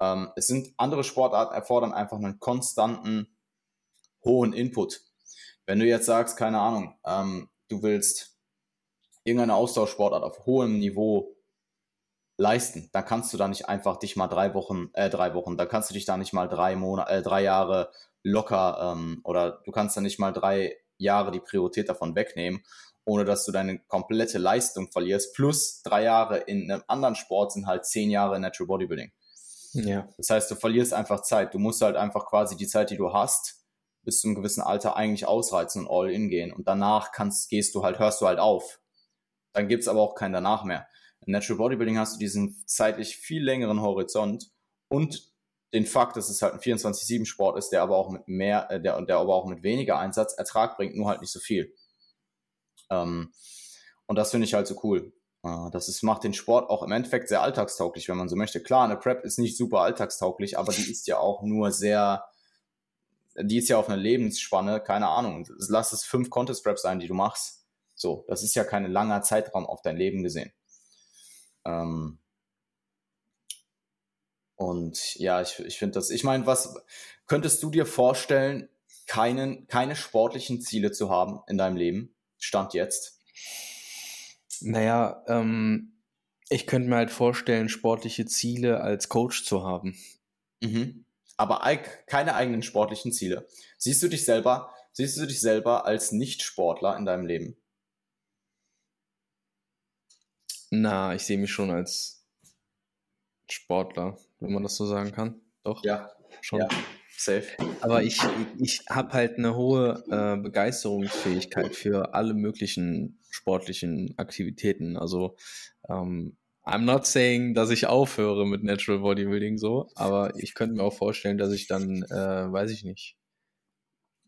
ähm, es sind andere Sportarten erfordern einfach einen konstanten, hohen Input. Wenn du jetzt sagst, keine Ahnung, ähm, du willst irgendeine Austauschsportart auf hohem Niveau leisten, dann kannst du da nicht einfach dich mal drei Wochen, äh, drei Wochen, dann kannst du dich da nicht mal drei Monate, äh, drei Jahre locker ähm, oder du kannst da nicht mal drei Jahre die Priorität davon wegnehmen, ohne dass du deine komplette Leistung verlierst. Plus drei Jahre in einem anderen Sport sind halt zehn Jahre Natural Bodybuilding. Ja. Das heißt, du verlierst einfach Zeit. Du musst halt einfach quasi die Zeit, die du hast, bis zu einem gewissen Alter eigentlich ausreizen und all in gehen. Und danach kannst, gehst du halt, hörst du halt auf. Dann gibt's aber auch kein danach mehr. Im Natural Bodybuilding hast du diesen zeitlich viel längeren Horizont und den Fakt, dass es halt ein 24-7-Sport ist, der aber auch mit mehr, äh, der, der aber auch mit weniger Einsatz Ertrag bringt, nur halt nicht so viel. Ähm, und das finde ich halt so cool. Äh, das ist, macht den Sport auch im Endeffekt sehr alltagstauglich, wenn man so möchte. Klar, eine Prep ist nicht super alltagstauglich, aber die ist ja auch nur sehr, die ist ja auf einer Lebensspanne, keine Ahnung. Lass es fünf Contest Preps sein, die du machst. So, das ist ja kein langer Zeitraum auf dein Leben gesehen. Ähm, und ja, ich, ich finde das, ich meine, was könntest du dir vorstellen, keinen, keine sportlichen Ziele zu haben in deinem Leben? Stand jetzt? Naja, ähm, ich könnte mir halt vorstellen, sportliche Ziele als Coach zu haben. Mhm. Aber keine eigenen sportlichen Ziele. Siehst du dich selber, siehst du dich selber als Nicht-Sportler in deinem Leben? Na, ich sehe mich schon als Sportler, wenn man das so sagen kann. Doch. Ja, schon. Ja, safe. Aber ich, ich habe halt eine hohe äh, Begeisterungsfähigkeit für alle möglichen sportlichen Aktivitäten. Also ähm, I'm not saying, dass ich aufhöre mit Natural Bodybuilding so, aber ich könnte mir auch vorstellen, dass ich dann, äh, weiß ich nicht,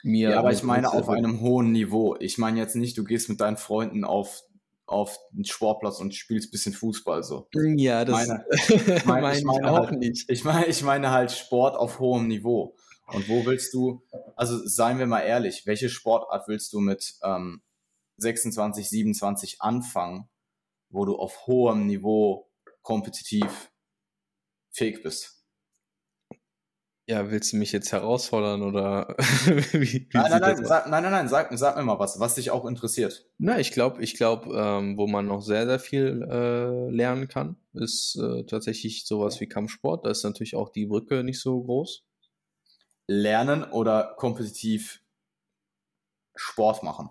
mir. Ja, aber ich meine auf einem hohen Niveau. Ich meine jetzt nicht, du gehst mit deinen Freunden auf auf den Sportplatz und spielst ein bisschen Fußball so. Ja, das meine, meine, meine ich, meine auch halt, nicht. Ich meine, ich meine halt Sport auf hohem Niveau. Und wo willst du, also seien wir mal ehrlich, welche Sportart willst du mit ähm, 26, 27 anfangen, wo du auf hohem Niveau kompetitiv fähig bist? Ja, willst du mich jetzt herausfordern oder wie, wie nein, nein, nein, sag, nein, nein, nein, sag, sag mir mal was, was dich auch interessiert. Na, ich glaube, ich glaube, ähm, wo man noch sehr, sehr viel äh, lernen kann, ist äh, tatsächlich sowas wie Kampfsport. Da ist natürlich auch die Brücke nicht so groß. Lernen oder kompetitiv Sport machen?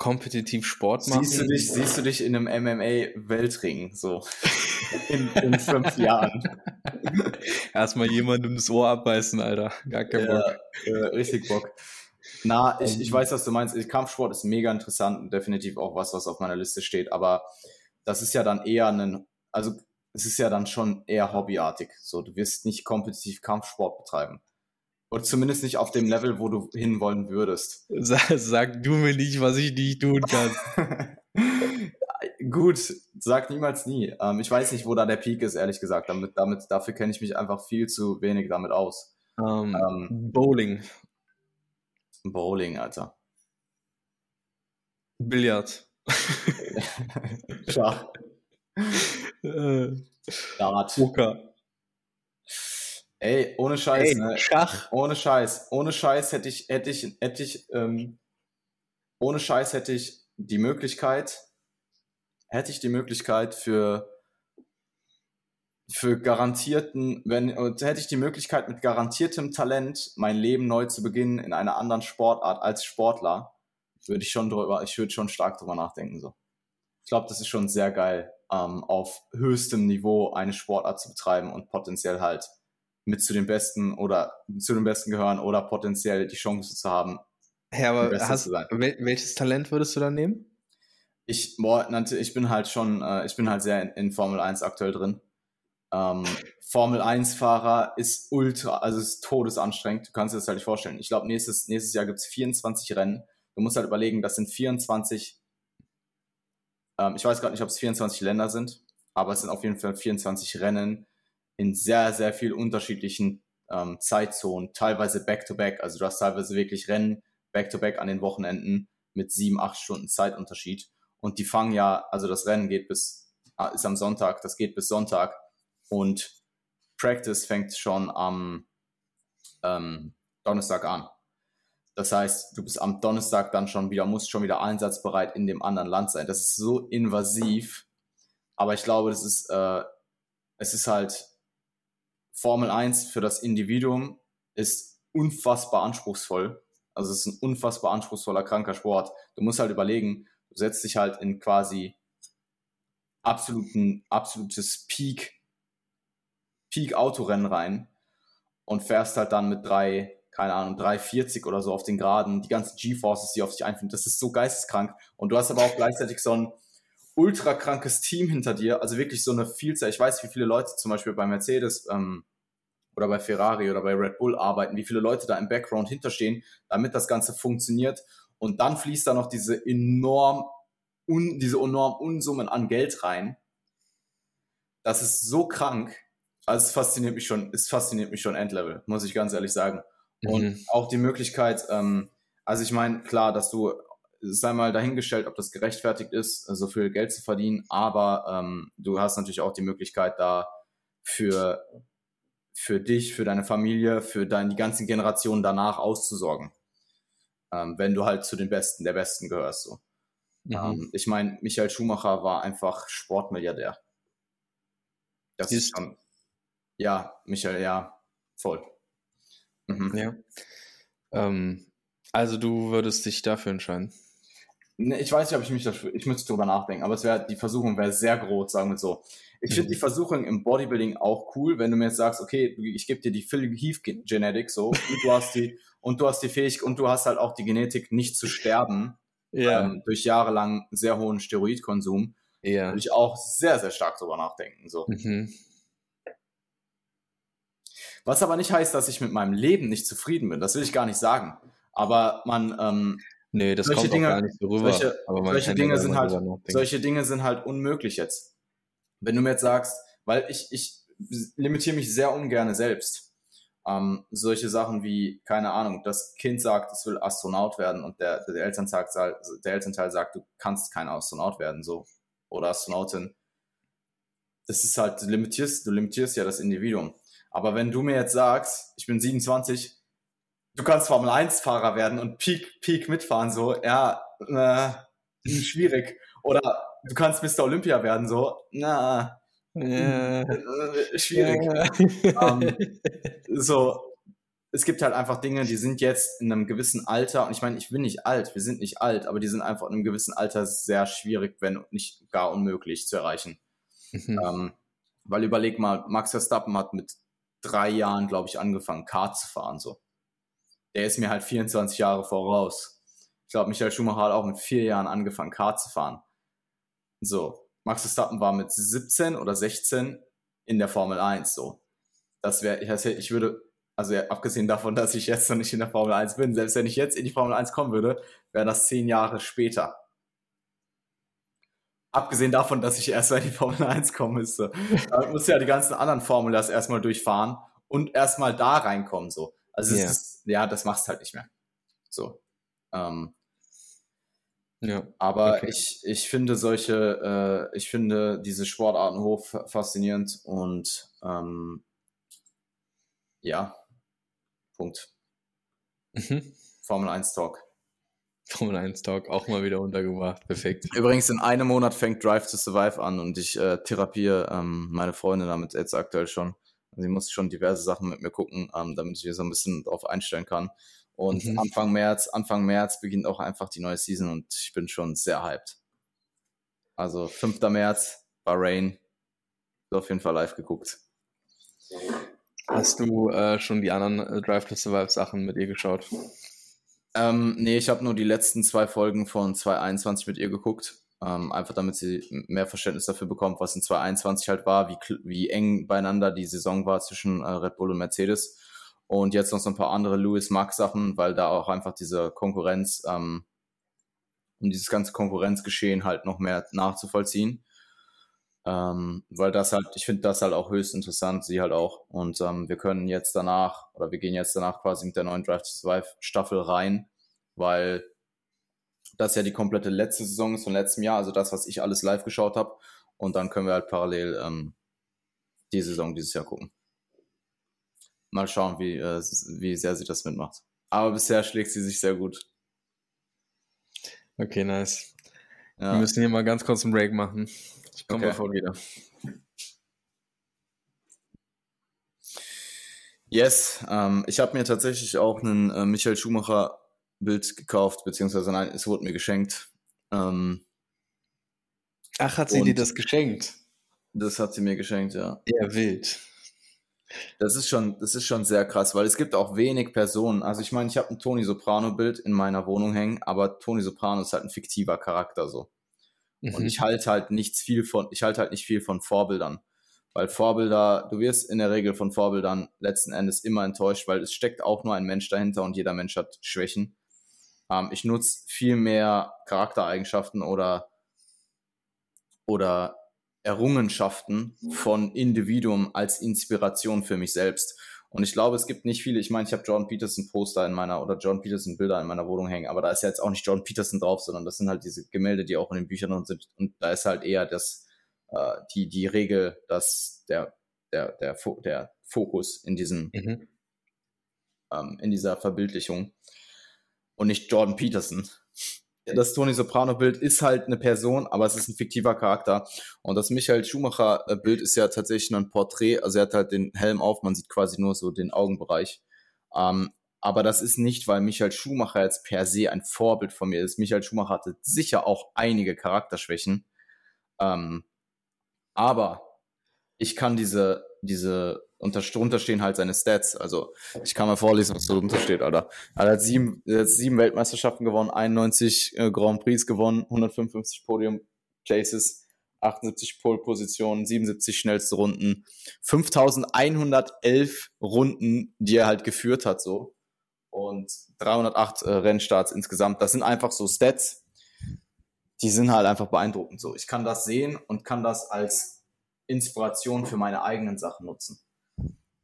Kompetitiv Sport machen. Siehst du dich, siehst du dich in einem MMA-Weltring so in, in fünf Jahren? Erstmal jemandem das Ohr abbeißen, Alter. Gar kein ja, Bock. Äh, richtig Bock. Na, ich, ich ähm. weiß, was du meinst. Kampfsport ist mega interessant und definitiv auch was, was auf meiner Liste steht. Aber das ist ja dann eher ein, also es ist ja dann schon eher hobbyartig. So, du wirst nicht kompetitiv Kampfsport betreiben. Oder zumindest nicht auf dem Level, wo du hinwollen würdest. Sag, sag du mir nicht, was ich nicht tun kann. Gut, sag niemals nie. Ähm, ich weiß nicht, wo da der Peak ist, ehrlich gesagt. Damit, damit, dafür kenne ich mich einfach viel zu wenig damit aus. Um, ähm, ähm, Bowling. Bowling, Alter. Billard. Schach. Äh, Dart. Poker. Ey, ohne Scheiß, Ey, ne? Schach. Ohne Scheiß, ohne Scheiß hätte ich, hätte ich, hätte ich, ähm, ohne Scheiß hätte ich die Möglichkeit, hätte ich die Möglichkeit für, für garantierten, wenn, hätte ich die Möglichkeit mit garantiertem Talent mein Leben neu zu beginnen in einer anderen Sportart als Sportler, würde ich schon drüber, ich würde schon stark drüber nachdenken, so. Ich glaube, das ist schon sehr geil, ähm, auf höchstem Niveau eine Sportart zu betreiben und potenziell halt mit zu den Besten oder zu den Besten gehören oder potenziell die Chance zu haben. Ja, aber hast, welches Talent würdest du dann nehmen? Ich, boah, ich bin halt schon, äh, ich bin halt sehr in, in Formel 1 aktuell drin. Ähm, Formel 1-Fahrer ist ultra, also ist todesanstrengend. Du kannst dir das halt nicht vorstellen. Ich glaube, nächstes, nächstes Jahr gibt es 24 Rennen. Du musst halt überlegen, das sind 24, ähm, ich weiß gerade nicht, ob es 24 Länder sind, aber es sind auf jeden Fall 24 Rennen in sehr, sehr viel unterschiedlichen ähm, Zeitzonen, teilweise back-to-back. Also du hast teilweise wirklich Rennen back-to-back an den Wochenenden mit sieben, acht Stunden Zeitunterschied. Und die fangen ja, also das Rennen geht bis, ah, ist am Sonntag, das geht bis Sonntag. Und Practice fängt schon am ähm, Donnerstag an. Das heißt, du bist am Donnerstag dann schon wieder, musst schon wieder einsatzbereit in dem anderen Land sein. Das ist so invasiv. Aber ich glaube, das ist, äh, es ist halt Formel 1 für das Individuum ist unfassbar anspruchsvoll. Also es ist ein unfassbar anspruchsvoller, kranker Sport. Du musst halt überlegen, du setzt dich halt in quasi absoluten, absolutes Peak, Peak Autorennen rein. und fährst halt dann mit drei, keine Ahnung, 340 oder so auf den Geraden, die ganzen G-Forces, die auf dich einfinden, das ist so geisteskrank. Und du hast aber auch gleichzeitig so ein ultra krankes Team hinter dir, also wirklich so eine Vielzahl. Ich weiß, wie viele Leute zum Beispiel bei Mercedes ähm, oder bei Ferrari oder bei Red Bull arbeiten, wie viele Leute da im Background hinterstehen, damit das Ganze funktioniert. Und dann fließt da noch diese enorm, un, diese enorm Unsummen an Geld rein. Das ist so krank. Also es fasziniert mich schon, es fasziniert mich schon Endlevel, muss ich ganz ehrlich sagen. Und mhm. auch die Möglichkeit, ähm, also ich meine, klar, dass du, sei mal dahingestellt, ob das gerechtfertigt ist, so viel Geld zu verdienen, aber ähm, du hast natürlich auch die Möglichkeit, da für für dich, für deine Familie, für deine, die ganzen Generationen danach auszusorgen. Ähm, wenn du halt zu den Besten der Besten gehörst. So. Mhm. Ähm, ich meine, Michael Schumacher war einfach Sportmilliardär. Das ist, ist schon, ja, Michael, ja, voll. Mhm. Ja. Ähm, also du würdest dich dafür entscheiden? Ne, ich weiß nicht, ob ich mich dafür, ich müsste drüber nachdenken, aber es wäre, die Versuchung wäre sehr groß, sagen wir so. Ich finde mhm. die Versuchung im Bodybuilding auch cool, wenn du mir jetzt sagst, okay, ich gebe dir die Phil Heath Genetik so, und du hast die, und du hast die Fähigkeit, und du hast halt auch die Genetik, nicht zu sterben, ja. ähm, durch jahrelang sehr hohen Steroidkonsum. Ja. Würde ich auch sehr, sehr stark drüber nachdenken, so. Mhm. Was aber nicht heißt, dass ich mit meinem Leben nicht zufrieden bin. Das will ich gar nicht sagen. Aber man, ähm, Nee, das solche kommt Dinge, gar nicht so rüber. Solche, solche Dinge sind halt, solche Dinge sind halt unmöglich jetzt. Wenn du mir jetzt sagst, weil ich, ich limitiere mich sehr ungern selbst. Ähm, solche Sachen wie, keine Ahnung, das Kind sagt, es will Astronaut werden und der, der, Elternteil, der Elternteil sagt, du kannst kein Astronaut werden, so. Oder Astronautin. Das ist halt, du limitierst, du limitierst ja das Individuum. Aber wenn du mir jetzt sagst, ich bin 27, du kannst Formel 1 Fahrer werden und Peak, Peak mitfahren, so, ja, äh, schwierig. Oder du kannst Mr. Olympia werden, so, na, äh, schwierig. ähm, so, es gibt halt einfach Dinge, die sind jetzt in einem gewissen Alter, und ich meine, ich bin nicht alt, wir sind nicht alt, aber die sind einfach in einem gewissen Alter sehr schwierig, wenn nicht gar unmöglich zu erreichen. Mhm. Ähm, weil überleg mal, Max Verstappen hat mit drei Jahren, glaube ich, angefangen, Kart zu fahren, so der ist mir halt 24 Jahre voraus. Ich glaube, Michael Schumacher hat auch mit vier Jahren angefangen, Kart zu fahren. So, Max Verstappen war mit 17 oder 16 in der Formel 1. So, das wäre, ich, würde, also abgesehen davon, dass ich jetzt noch nicht in der Formel 1 bin, selbst wenn ich jetzt in die Formel 1 kommen würde, wäre das zehn Jahre später. Abgesehen davon, dass ich erst in die Formel 1 kommen müsste. Da muss ja die ganzen anderen Formulas erstmal durchfahren und erstmal da reinkommen. So. Also yeah. ist, ja, das machst halt nicht mehr. So. Ähm, ja. Aber okay. ich, ich finde solche, äh, ich finde diese Sportarten hoch faszinierend und ähm, ja, Punkt. Mhm. Formel 1 Talk. Formel 1 Talk auch mal wieder untergebracht. Perfekt. Übrigens, in einem Monat fängt Drive to Survive an und ich äh, therapiere ähm, meine Freundin damit jetzt aktuell schon. Sie muss schon diverse Sachen mit mir gucken, ähm, damit ich mir so ein bisschen darauf einstellen kann. Und mhm. Anfang März, Anfang März beginnt auch einfach die neue Season und ich bin schon sehr hyped. Also 5. März, Bahrain, auf jeden Fall live geguckt. Hast du äh, schon die anderen äh, Drive to Survive Sachen mit ihr geschaut? Ähm, nee, ich habe nur die letzten zwei Folgen von 2021 mit ihr geguckt. Ähm, einfach damit sie mehr Verständnis dafür bekommt, was in 2021 halt war, wie, wie eng beieinander die Saison war zwischen äh, Red Bull und Mercedes. Und jetzt noch so ein paar andere Lewis Max Sachen, weil da auch einfach diese Konkurrenz, ähm, um dieses ganze Konkurrenzgeschehen halt noch mehr nachzuvollziehen. Ähm, weil das halt, ich finde das halt auch höchst interessant, sie halt auch. Und ähm, wir können jetzt danach, oder wir gehen jetzt danach quasi mit der neuen Drive to Survive Staffel rein, weil das ja die komplette letzte Saison ist von letztem Jahr, also das, was ich alles live geschaut habe. Und dann können wir halt parallel ähm, die Saison dieses Jahr gucken. Mal schauen, wie, äh, wie sehr sie das mitmacht. Aber bisher schlägt sie sich sehr gut. Okay, nice. Ja. Wir müssen hier mal ganz kurz einen Break machen. Ich komme okay. sofort wieder. Yes, ähm, ich habe mir tatsächlich auch einen äh, Michael Schumacher Bild gekauft, beziehungsweise nein, es wurde mir geschenkt. Ähm, Ach, hat sie dir das geschenkt? Das hat sie mir geschenkt, ja. Ja, wild. Das ist schon, das ist schon sehr krass, weil es gibt auch wenig Personen. Also ich meine, ich habe ein Tony Soprano-Bild in meiner Wohnung hängen, aber Tony Soprano ist halt ein fiktiver Charakter so. Mhm. Und ich halte halt nichts viel von, ich halte halt nicht viel von Vorbildern. Weil Vorbilder, du wirst in der Regel von Vorbildern letzten Endes immer enttäuscht, weil es steckt auch nur ein Mensch dahinter und jeder Mensch hat Schwächen. Ähm, ich nutze viel mehr Charaktereigenschaften oder, oder Errungenschaften von Individuum als Inspiration für mich selbst. Und ich glaube, es gibt nicht viele. Ich meine, ich habe John Peterson Poster in meiner oder John Peterson Bilder in meiner Wohnung hängen, aber da ist ja jetzt auch nicht John Peterson drauf, sondern das sind halt diese Gemälde, die auch in den Büchern drin sind. Und da ist halt eher das, äh, die, die Regel, dass der, der, der, der Fokus in diesem, mhm. ähm, in dieser Verbildlichung und nicht Jordan Peterson das Tony Soprano-Bild ist halt eine Person, aber es ist ein fiktiver Charakter. Und das Michael Schumacher-Bild ist ja tatsächlich nur ein Porträt. Also er hat halt den Helm auf, man sieht quasi nur so den Augenbereich. Ähm, aber das ist nicht, weil Michael Schumacher jetzt per se ein Vorbild von mir ist. Michael Schumacher hatte sicher auch einige Charakterschwächen. Ähm, aber ich kann diese, diese unter, drunter stehen halt seine Stats. Also ich kann mal vorlesen, was da drunter steht, Alter. Er hat sieben, er hat sieben Weltmeisterschaften gewonnen, 91 äh, Grand Prix gewonnen, 155 Podium Places, 78 Pole Positionen, 77 schnellste Runden, 5111 Runden, die er halt geführt hat, so. Und 308 äh, Rennstarts insgesamt. Das sind einfach so Stats, die sind halt einfach beeindruckend, so. Ich kann das sehen und kann das als Inspiration für meine eigenen Sachen nutzen.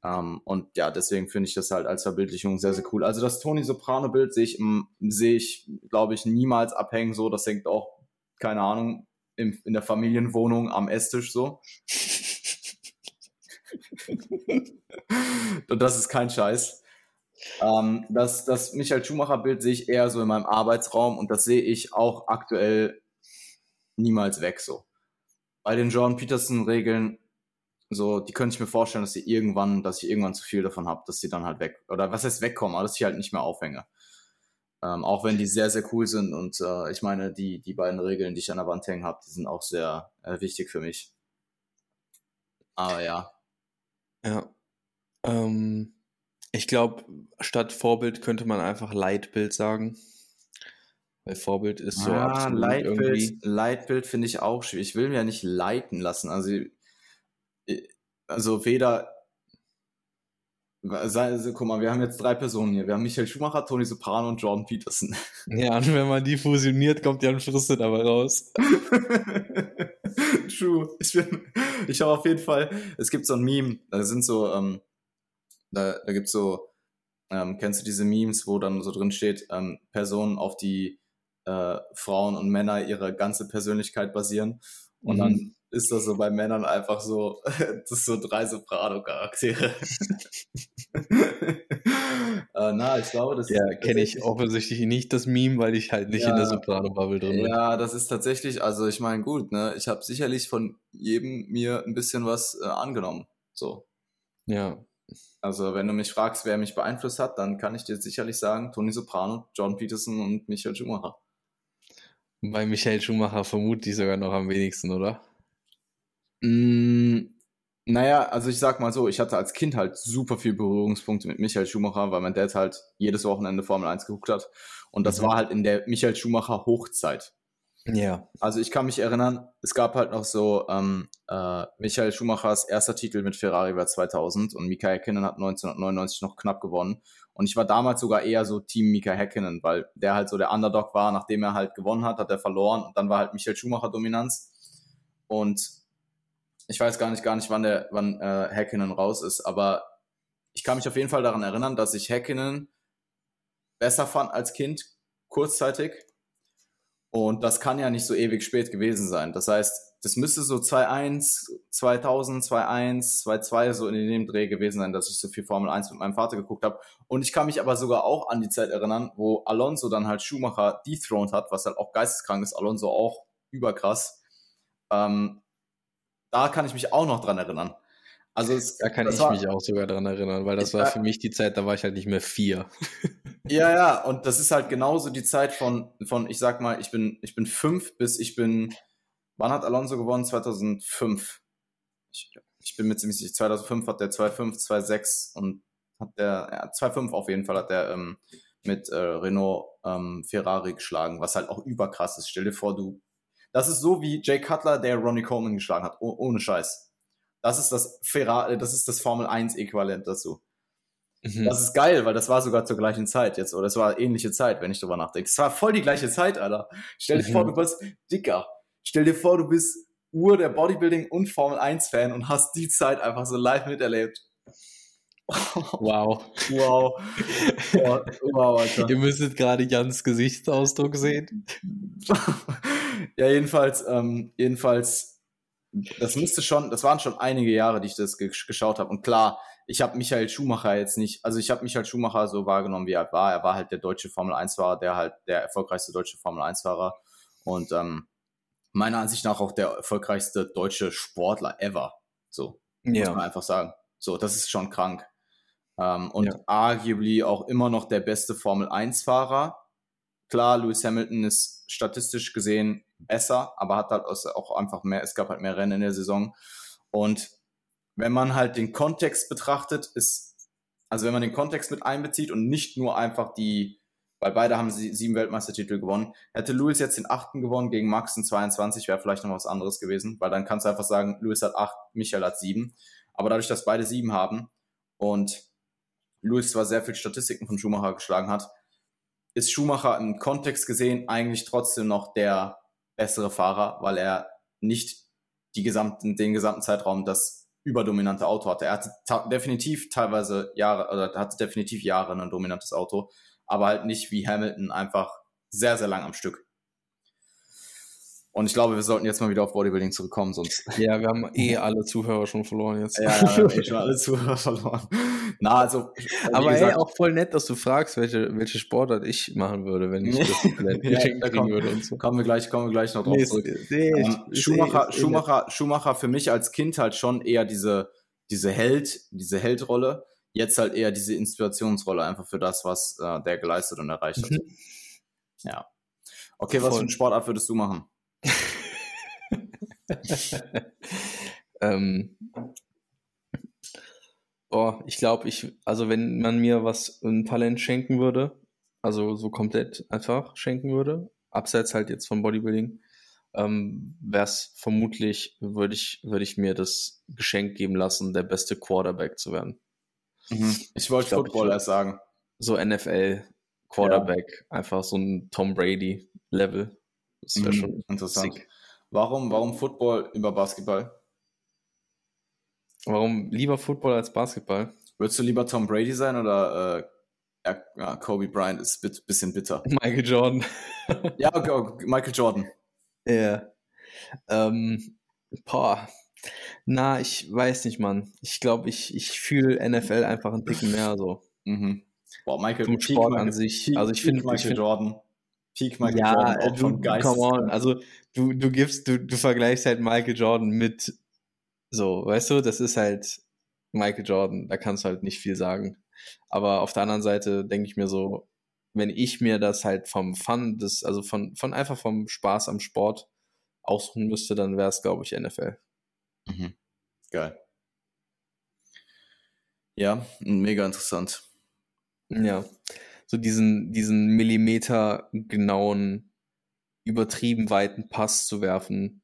Ähm, und ja, deswegen finde ich das halt als Verbildlichung sehr, sehr cool. Also das Tony Soprano-Bild sehe ich, sehe ich, glaube ich, niemals abhängen so. Das hängt auch, keine Ahnung, in, in der Familienwohnung am Esstisch so. und das ist kein Scheiß. Ähm, das, das Michael Schumacher-Bild sehe ich eher so in meinem Arbeitsraum und das sehe ich auch aktuell niemals weg so. Bei den John Peterson-Regeln so, die könnte ich mir vorstellen, dass sie irgendwann, dass ich irgendwann zu viel davon habe, dass sie dann halt weg, oder was heißt wegkommen, aber dass ich halt nicht mehr aufhänge. Ähm, auch wenn die sehr, sehr cool sind und äh, ich meine, die, die beiden Regeln, die ich an der Wand hängen habe, die sind auch sehr äh, wichtig für mich. Aber ja. Ja. Ähm, ich glaube, statt Vorbild könnte man einfach Leitbild sagen. Weil Vorbild ist so ah, absolut Leitbild, irgendwie. Leitbild finde ich auch schwierig. Ich will mir ja nicht leiten lassen. Also also weder also, guck mal, wir haben jetzt drei Personen hier. Wir haben Michael Schumacher, Tony Soprano und Jordan Peterson. Ja, und wenn man die fusioniert, kommt ja ein Friste dabei raus. True. Ich, bin, ich habe auf jeden Fall, es gibt so ein Meme, da sind so, ähm, da, da gibt es so, ähm, kennst du diese Memes, wo dann so drin steht, ähm, Personen, auf die äh, Frauen und Männer ihre ganze Persönlichkeit basieren. Und mhm. dann ist das so bei Männern einfach so, das so drei Soprano-Charaktere. äh, na, ich glaube, das Ja, kenne ich offensichtlich nicht das Meme, weil ich halt nicht ja, in der Soprano-Bubble drin bin. Ja, das ist tatsächlich, also ich meine, gut, ne, ich habe sicherlich von jedem mir ein bisschen was äh, angenommen. So. Ja. Also, wenn du mich fragst, wer mich beeinflusst hat, dann kann ich dir sicherlich sagen, Tony Soprano, John Peterson und Michael Schumacher. Bei Michael Schumacher vermute ich sogar noch am wenigsten, oder? Mm, naja, also ich sag mal so, ich hatte als Kind halt super viel Berührungspunkte mit Michael Schumacher, weil mein Dad halt jedes Wochenende Formel 1 geguckt hat. Und das mhm. war halt in der Michael Schumacher Hochzeit. Ja. Also ich kann mich erinnern, es gab halt noch so ähm, äh, Michael Schumachers erster Titel mit Ferrari war 2000 und Mika Häkkinen hat 1999 noch knapp gewonnen. Und ich war damals sogar eher so Team Mika Häkkinen, weil der halt so der Underdog war. Nachdem er halt gewonnen hat, hat er verloren und dann war halt Michael Schumacher Dominanz. Und ich weiß gar nicht, gar nicht, wann der, wann äh, Häkkinen raus ist, aber ich kann mich auf jeden Fall daran erinnern, dass ich Häkkinen besser fand als Kind, kurzzeitig. Und das kann ja nicht so ewig spät gewesen sein. Das heißt, das müsste so 2.1, 2000, 2.1, 2.2 so in dem Dreh gewesen sein, dass ich so viel Formel 1 mit meinem Vater geguckt habe. Und ich kann mich aber sogar auch an die Zeit erinnern, wo Alonso dann halt Schumacher dethroned hat, was halt auch geisteskrank ist. Alonso auch überkrass. Ähm, da kann ich mich auch noch dran erinnern. Also es, da kann ich war, mich auch sogar dran erinnern, weil das war für mich die Zeit, da war ich halt nicht mehr vier. ja, ja, und das ist halt genauso die Zeit von, von ich sag mal, ich bin, ich bin fünf bis ich bin, wann hat Alonso gewonnen? 2005. Ich, ich bin mir ziemlich sicher, 2005 hat der 2,5, 2,6 und hat der, ja, 2,5 auf jeden Fall hat der ähm, mit äh, Renault ähm, Ferrari geschlagen, was halt auch überkrass ist. Stell dir vor, du, das ist so wie Jay Cutler, der Ronnie Coleman geschlagen hat, oh, ohne Scheiß. Das ist das Ferrari, das ist das Formel 1 Äquivalent dazu. Mhm. Das ist geil, weil das war sogar zur gleichen Zeit jetzt, oder es war ähnliche Zeit, wenn ich drüber nachdenke. Es war voll die gleiche Zeit, Alter. Stell dir mhm. vor, du bist dicker. Stell dir vor, du bist Ur der Bodybuilding und Formel 1 Fan und hast die Zeit einfach so live miterlebt. Wow. Wow. Wow, wow Alter. Ihr müsstet gerade Jans Gesichtsausdruck sehen. ja, jedenfalls, ähm, jedenfalls, das müsste schon, das waren schon einige Jahre, die ich das geschaut habe. Und klar, ich habe Michael Schumacher jetzt nicht, also ich habe Michael Schumacher so wahrgenommen, wie er war. Er war halt der deutsche Formel 1-Fahrer, der halt der erfolgreichste deutsche Formel 1-Fahrer. Und ähm, meiner Ansicht nach auch der erfolgreichste deutsche Sportler ever. So, ja. muss man einfach sagen. So, das ist schon krank. Ähm, und ja. arguably auch immer noch der beste Formel 1-Fahrer. Klar, Lewis Hamilton ist statistisch gesehen besser, aber hat halt auch einfach mehr, es gab halt mehr Rennen in der Saison. Und wenn man halt den Kontext betrachtet, ist, also wenn man den Kontext mit einbezieht und nicht nur einfach die, weil beide haben sie sieben Weltmeistertitel gewonnen, hätte Lewis jetzt den achten gewonnen gegen Max in 22, wäre vielleicht noch was anderes gewesen, weil dann kannst du einfach sagen, Lewis hat acht, Michael hat sieben. Aber dadurch, dass beide sieben haben und Lewis zwar sehr viele Statistiken von Schumacher geschlagen hat, ist Schumacher im Kontext gesehen eigentlich trotzdem noch der bessere Fahrer, weil er nicht die gesamten, den gesamten Zeitraum das überdominante Auto hatte. Er hatte definitiv teilweise Jahre, oder hatte definitiv Jahre ein dominantes Auto, aber halt nicht wie Hamilton einfach sehr, sehr lang am Stück. Und ich glaube, wir sollten jetzt mal wieder auf Bodybuilding zurückkommen, sonst. Ja, wir haben eh alle Zuhörer schon verloren jetzt. Ja, ja wir haben eh schon alle Zuhörer verloren. Na, also. Aber gesagt, ey, auch voll nett, dass du fragst, welche, welche Sportart ich machen würde, wenn ich das Talent ja, da kommen, würde und so. Kommen wir gleich, kommen wir gleich noch drauf nee, zurück. Nee, um, Schumacher, nee, Schumacher, Schumacher für mich als Kind halt schon eher diese, diese Held, diese Heldrolle. Jetzt halt eher diese Inspirationsrolle einfach für das, was äh, der geleistet und erreicht hat. Mhm. Ja. Okay, was für eine Sportart würdest du machen? ähm, boah, ich glaube, ich, also wenn man mir was, ein Talent schenken würde, also so komplett einfach schenken würde, abseits halt jetzt vom Bodybuilding, ähm, wäre es vermutlich, würde ich, würde ich mir das Geschenk geben lassen, der beste Quarterback zu werden. Mhm. Ich wollte Footballer sagen. So NFL Quarterback, ja. einfach so ein Tom Brady Level. Das wäre mhm, schon interessant. Sick. Warum, warum Football über Basketball? Warum lieber Football als Basketball? Würdest du lieber Tom Brady sein oder äh, ja, Kobe Bryant ist ein bisschen bitter? Michael Jordan. ja, okay, okay, Michael Jordan. Ja. Ähm, boah. Na, ich weiß nicht, Mann. Ich glaube, ich, ich fühle NFL einfach ein Ticken mehr so. Mhm. Boah, Michael, Vom Sport Michael, an sich. Peak, also ich finde Michael find, Jordan. Peak Michael ja, Jordan, auch schon Geist. Come on, also du, du gibst, du, du vergleichst halt Michael Jordan mit so, weißt du, das ist halt Michael Jordan, da kannst du halt nicht viel sagen. Aber auf der anderen Seite denke ich mir so, wenn ich mir das halt vom Fun, des, also von, von einfach vom Spaß am Sport aussuchen müsste, dann wäre es, glaube ich, NFL. Mhm. Geil. Ja, mega interessant. Ja so diesen, diesen Millimeter genauen, übertrieben weiten Pass zu werfen,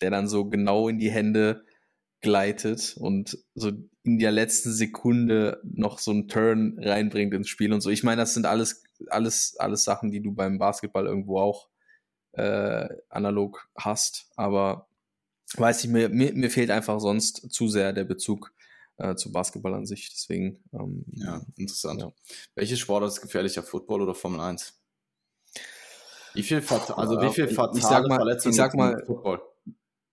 der dann so genau in die Hände gleitet und so in der letzten Sekunde noch so einen Turn reinbringt ins Spiel und so. Ich meine, das sind alles, alles, alles Sachen, die du beim Basketball irgendwo auch äh, analog hast, aber weiß ich, mir, mir, mir fehlt einfach sonst zu sehr der Bezug äh, zu Basketball an sich. Deswegen. Ähm, ja, interessant. Ja. Welche Sportart ist gefährlicher, Football oder Formel 1? Wie viel, Fat also wie viel fatale ich sag mal, Verletzungen ich sag mal, Football?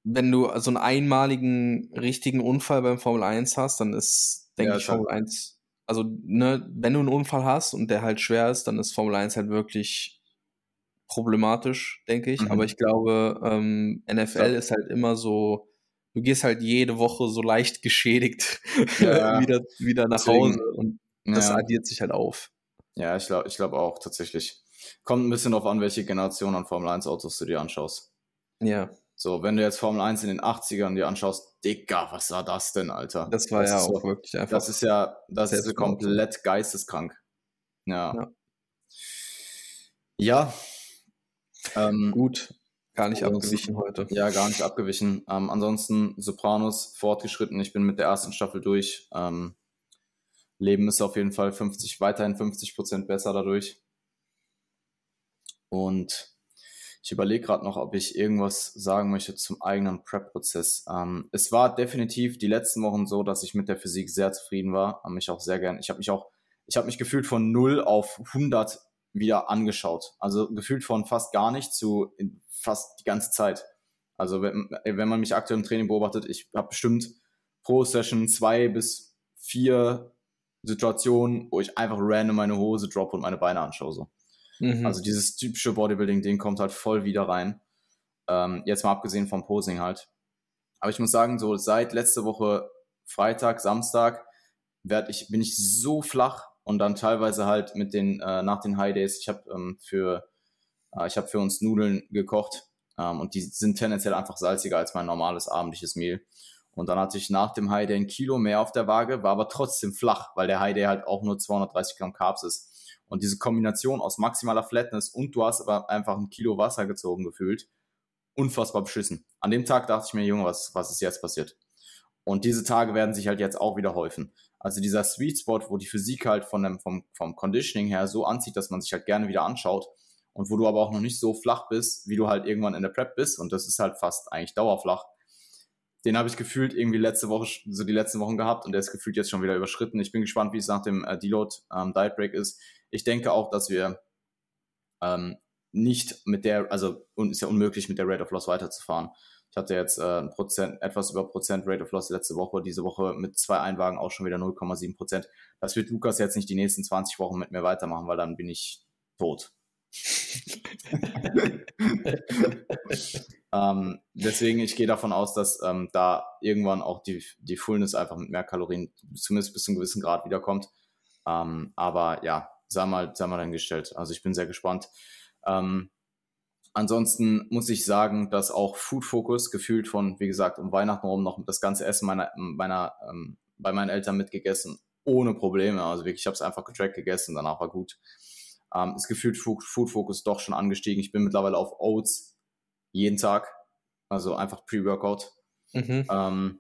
Wenn du so einen einmaligen richtigen Unfall beim Formel 1 hast, dann ist, denke ja, ich, Formel 1 also ne, wenn du einen Unfall hast und der halt schwer ist, dann ist Formel 1 halt wirklich problematisch, denke ich. Mhm. Aber ich glaube, ähm, NFL ja. ist halt immer so, du gehst halt jede Woche so leicht geschädigt ja, wieder, wieder nach deswegen, Hause und das ja. addiert sich halt auf. Ja, ich glaube ich glaub auch tatsächlich. Kommt ein bisschen darauf an, welche Generation an Formel 1 Autos du dir anschaust. Ja. So, wenn du jetzt Formel 1 in den 80ern dir anschaust, Digga, was war das denn, Alter? Das war das ja auch so, wirklich einfach. Das ist ja, das ist komplett geisteskrank. Ja. Ja. ja. Ähm, Gut, gar nicht abgewichen heute. Ja, gar nicht abgewichen. Ähm, ansonsten Sopranos fortgeschritten. Ich bin mit der ersten Staffel durch. Ähm, Leben ist auf jeden Fall 50, weiterhin 50 Prozent besser dadurch. Und ich überlege gerade noch, ob ich irgendwas sagen möchte zum eigenen Prep-Prozess. Ähm, es war definitiv die letzten Wochen so, dass ich mit der Physik sehr zufrieden war. Mich auch sehr gern. Ich habe mich auch, ich habe mich gefühlt von 0 auf 100 wieder angeschaut. Also gefühlt von fast gar nicht zu fast die ganze Zeit. Also wenn, wenn man mich aktuell im Training beobachtet, ich habe bestimmt pro Session zwei bis vier Situationen, wo ich einfach random meine Hose droppe und meine Beine anschaue. So. Mhm. Also dieses typische Bodybuilding-Ding kommt halt voll wieder rein. Ähm, jetzt mal abgesehen vom Posing halt. Aber ich muss sagen, so seit letzte Woche Freitag, Samstag werd ich, bin ich so flach und dann teilweise halt mit den, äh, nach den High Days, ich habe ähm, für, äh, ich habe für uns Nudeln gekocht ähm, und die sind tendenziell einfach salziger als mein normales abendliches Mehl. Und dann hatte ich nach dem High Day ein Kilo mehr auf der Waage, war aber trotzdem flach, weil der High Day halt auch nur 230 Gramm Carbs ist. Und diese Kombination aus maximaler Flatness und du hast aber einfach ein Kilo Wasser gezogen gefühlt, unfassbar beschissen. An dem Tag dachte ich mir, Junge, was, was ist jetzt passiert? Und diese Tage werden sich halt jetzt auch wieder häufen. Also dieser Sweet Spot, wo die Physik halt von dem, vom, vom Conditioning her so anzieht, dass man sich halt gerne wieder anschaut und wo du aber auch noch nicht so flach bist, wie du halt irgendwann in der Prep bist und das ist halt fast eigentlich dauerflach. Den habe ich gefühlt irgendwie letzte Woche, so die letzten Wochen gehabt und der ist gefühlt jetzt schon wieder überschritten. Ich bin gespannt, wie es nach dem äh, Deload ähm, Diet Break ist. Ich denke auch, dass wir ähm, nicht mit der, also und ist ja unmöglich, mit der Rate of Loss weiterzufahren. Ich hatte jetzt äh, ein Prozent, etwas über Prozent Rate of Loss letzte Woche, diese Woche mit zwei Einwagen auch schon wieder 0,7 Prozent. Das wird Lukas jetzt nicht die nächsten 20 Wochen mit mir weitermachen, weil dann bin ich tot. ähm, deswegen, ich gehe davon aus, dass ähm, da irgendwann auch die, die Fullness einfach mit mehr Kalorien zumindest bis zu einem gewissen Grad wiederkommt. Ähm, aber ja, sei mal, sei mal dann gestellt. Also ich bin sehr gespannt. Ähm, ansonsten muss ich sagen, dass auch Food Focus gefühlt von, wie gesagt, um Weihnachten rum noch das ganze Essen meiner, meiner, ähm, bei meinen Eltern mitgegessen, ohne Probleme. Also wirklich, ich habe es einfach getrackt gegessen, danach war gut. Ähm, ist gefühlt Food, Food Focus doch schon angestiegen. Ich bin mittlerweile auf Oats jeden Tag, also einfach Pre-Workout. Mhm. Ähm,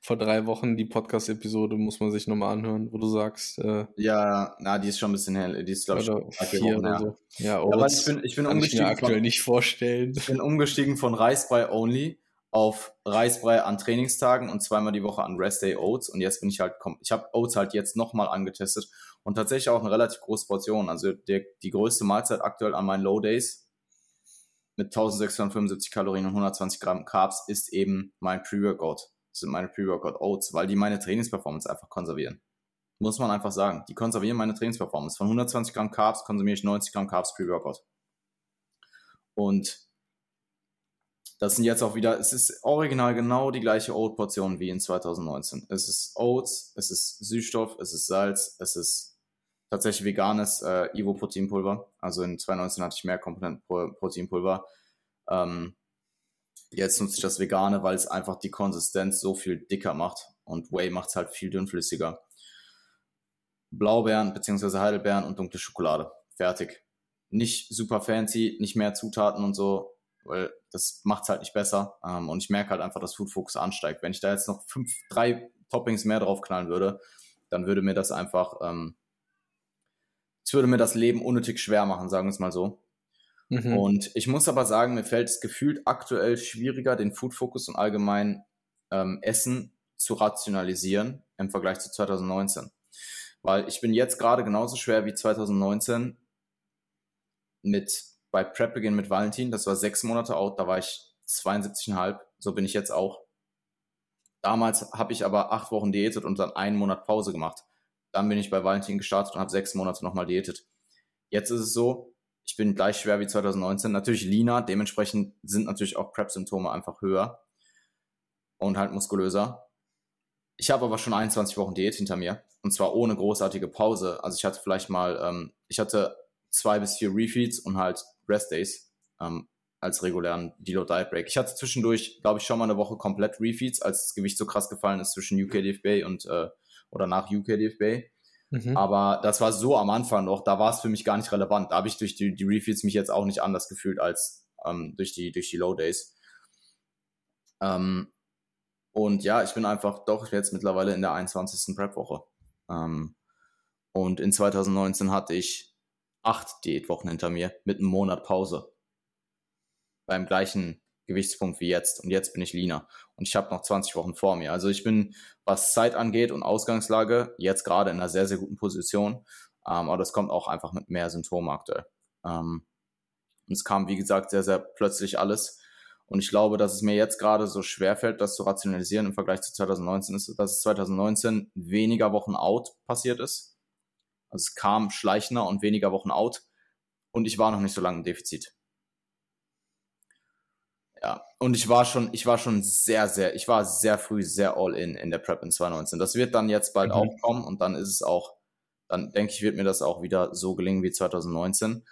vor drei Wochen die Podcast-Episode muss man sich nochmal anhören, wo du sagst. Äh, ja, na, die ist schon ein bisschen hell. Die ist, glaube ich, schon vier oder so. Ja, oh, ja, ich bin, ich bin umgestiegen. Ich mir aktuell von, nicht vorstellen. Ich bin umgestiegen von Reisbrei only auf Reisbrei an Trainingstagen und zweimal die Woche an Rest Day Oats. Und jetzt bin ich halt, ich habe Oats halt jetzt nochmal angetestet und tatsächlich auch eine relativ große Portion. Also der, die größte Mahlzeit aktuell an meinen Low Days mit 1675 Kalorien und 120 Gramm Carbs ist eben mein Pre-Workout sind meine Pre-Workout Oats, weil die meine Trainingsperformance einfach konservieren. Muss man einfach sagen. Die konservieren meine Trainingsperformance. Von 120 Gramm Carbs konsumiere ich 90 Gramm Carbs Pre-Workout. Und das sind jetzt auch wieder, es ist original genau die gleiche Oat-Portion wie in 2019. Es ist Oats, es ist Süßstoff, es ist Salz, es ist tatsächlich veganes äh, Ivo-Proteinpulver. Also in 2019 hatte ich mehr Komponenten Proteinpulver. Ähm, Jetzt nutze ich das Vegane, weil es einfach die Konsistenz so viel dicker macht. Und Whey macht es halt viel dünnflüssiger. Blaubeeren bzw. Heidelbeeren und dunkle Schokolade. Fertig. Nicht super fancy, nicht mehr Zutaten und so, weil das macht es halt nicht besser. Ähm, und ich merke halt einfach, dass Food Focus ansteigt. Wenn ich da jetzt noch fünf, drei Toppings mehr draufknallen würde, dann würde mir das einfach, ähm, es würde mir das Leben unnötig schwer machen, sagen wir es mal so. Mhm. Und ich muss aber sagen, mir fällt es gefühlt aktuell schwieriger, den Food Focus und allgemein ähm, Essen zu rationalisieren im Vergleich zu 2019. Weil ich bin jetzt gerade genauso schwer wie 2019 mit bei Prep Begin mit Valentin. Das war sechs Monate out, da war ich 72,5. So bin ich jetzt auch. Damals habe ich aber acht Wochen diätet und dann einen Monat Pause gemacht. Dann bin ich bei Valentin gestartet und habe sechs Monate nochmal diätet. Jetzt ist es so, ich bin gleich schwer wie 2019. Natürlich leaner, dementsprechend sind natürlich auch Prep-Symptome einfach höher und halt muskulöser. Ich habe aber schon 21 Wochen Diät hinter mir und zwar ohne großartige Pause. Also ich hatte vielleicht mal, ähm, ich hatte zwei bis vier Refeeds und halt Rest Days. Ähm, als regulären Deload Diet Break. Ich hatte zwischendurch, glaube ich, schon mal eine Woche komplett Refeeds, als das Gewicht so krass gefallen ist zwischen UK DFB und äh, oder nach UK DFB. Mhm. Aber das war so am Anfang noch, da war es für mich gar nicht relevant. Da habe ich durch die, die Refeeds mich jetzt auch nicht anders gefühlt als ähm, durch, die, durch die Low Days. Ähm, und ja, ich bin einfach doch jetzt mittlerweile in der 21. Prep-Woche. Ähm, und in 2019 hatte ich acht Diätwochen hinter mir mit einem Monat Pause. Beim gleichen Gewichtspunkt wie jetzt. Und jetzt bin ich leaner. Und ich habe noch 20 Wochen vor mir. Also ich bin, was Zeit angeht und Ausgangslage, jetzt gerade in einer sehr, sehr guten Position. Ähm, aber das kommt auch einfach mit mehr Symptomen aktuell. Ähm, und es kam, wie gesagt, sehr, sehr plötzlich alles. Und ich glaube, dass es mir jetzt gerade so schwerfällt, das zu rationalisieren im Vergleich zu 2019 ist, dass es 2019 weniger Wochen out passiert ist. Also es kam schleichender und weniger Wochen out. Und ich war noch nicht so lange im Defizit. Ja, und ich war schon, ich war schon sehr, sehr, ich war sehr früh sehr all in in der Prep in 2019. Das wird dann jetzt bald mhm. auch kommen und dann ist es auch, dann denke ich, wird mir das auch wieder so gelingen wie 2019.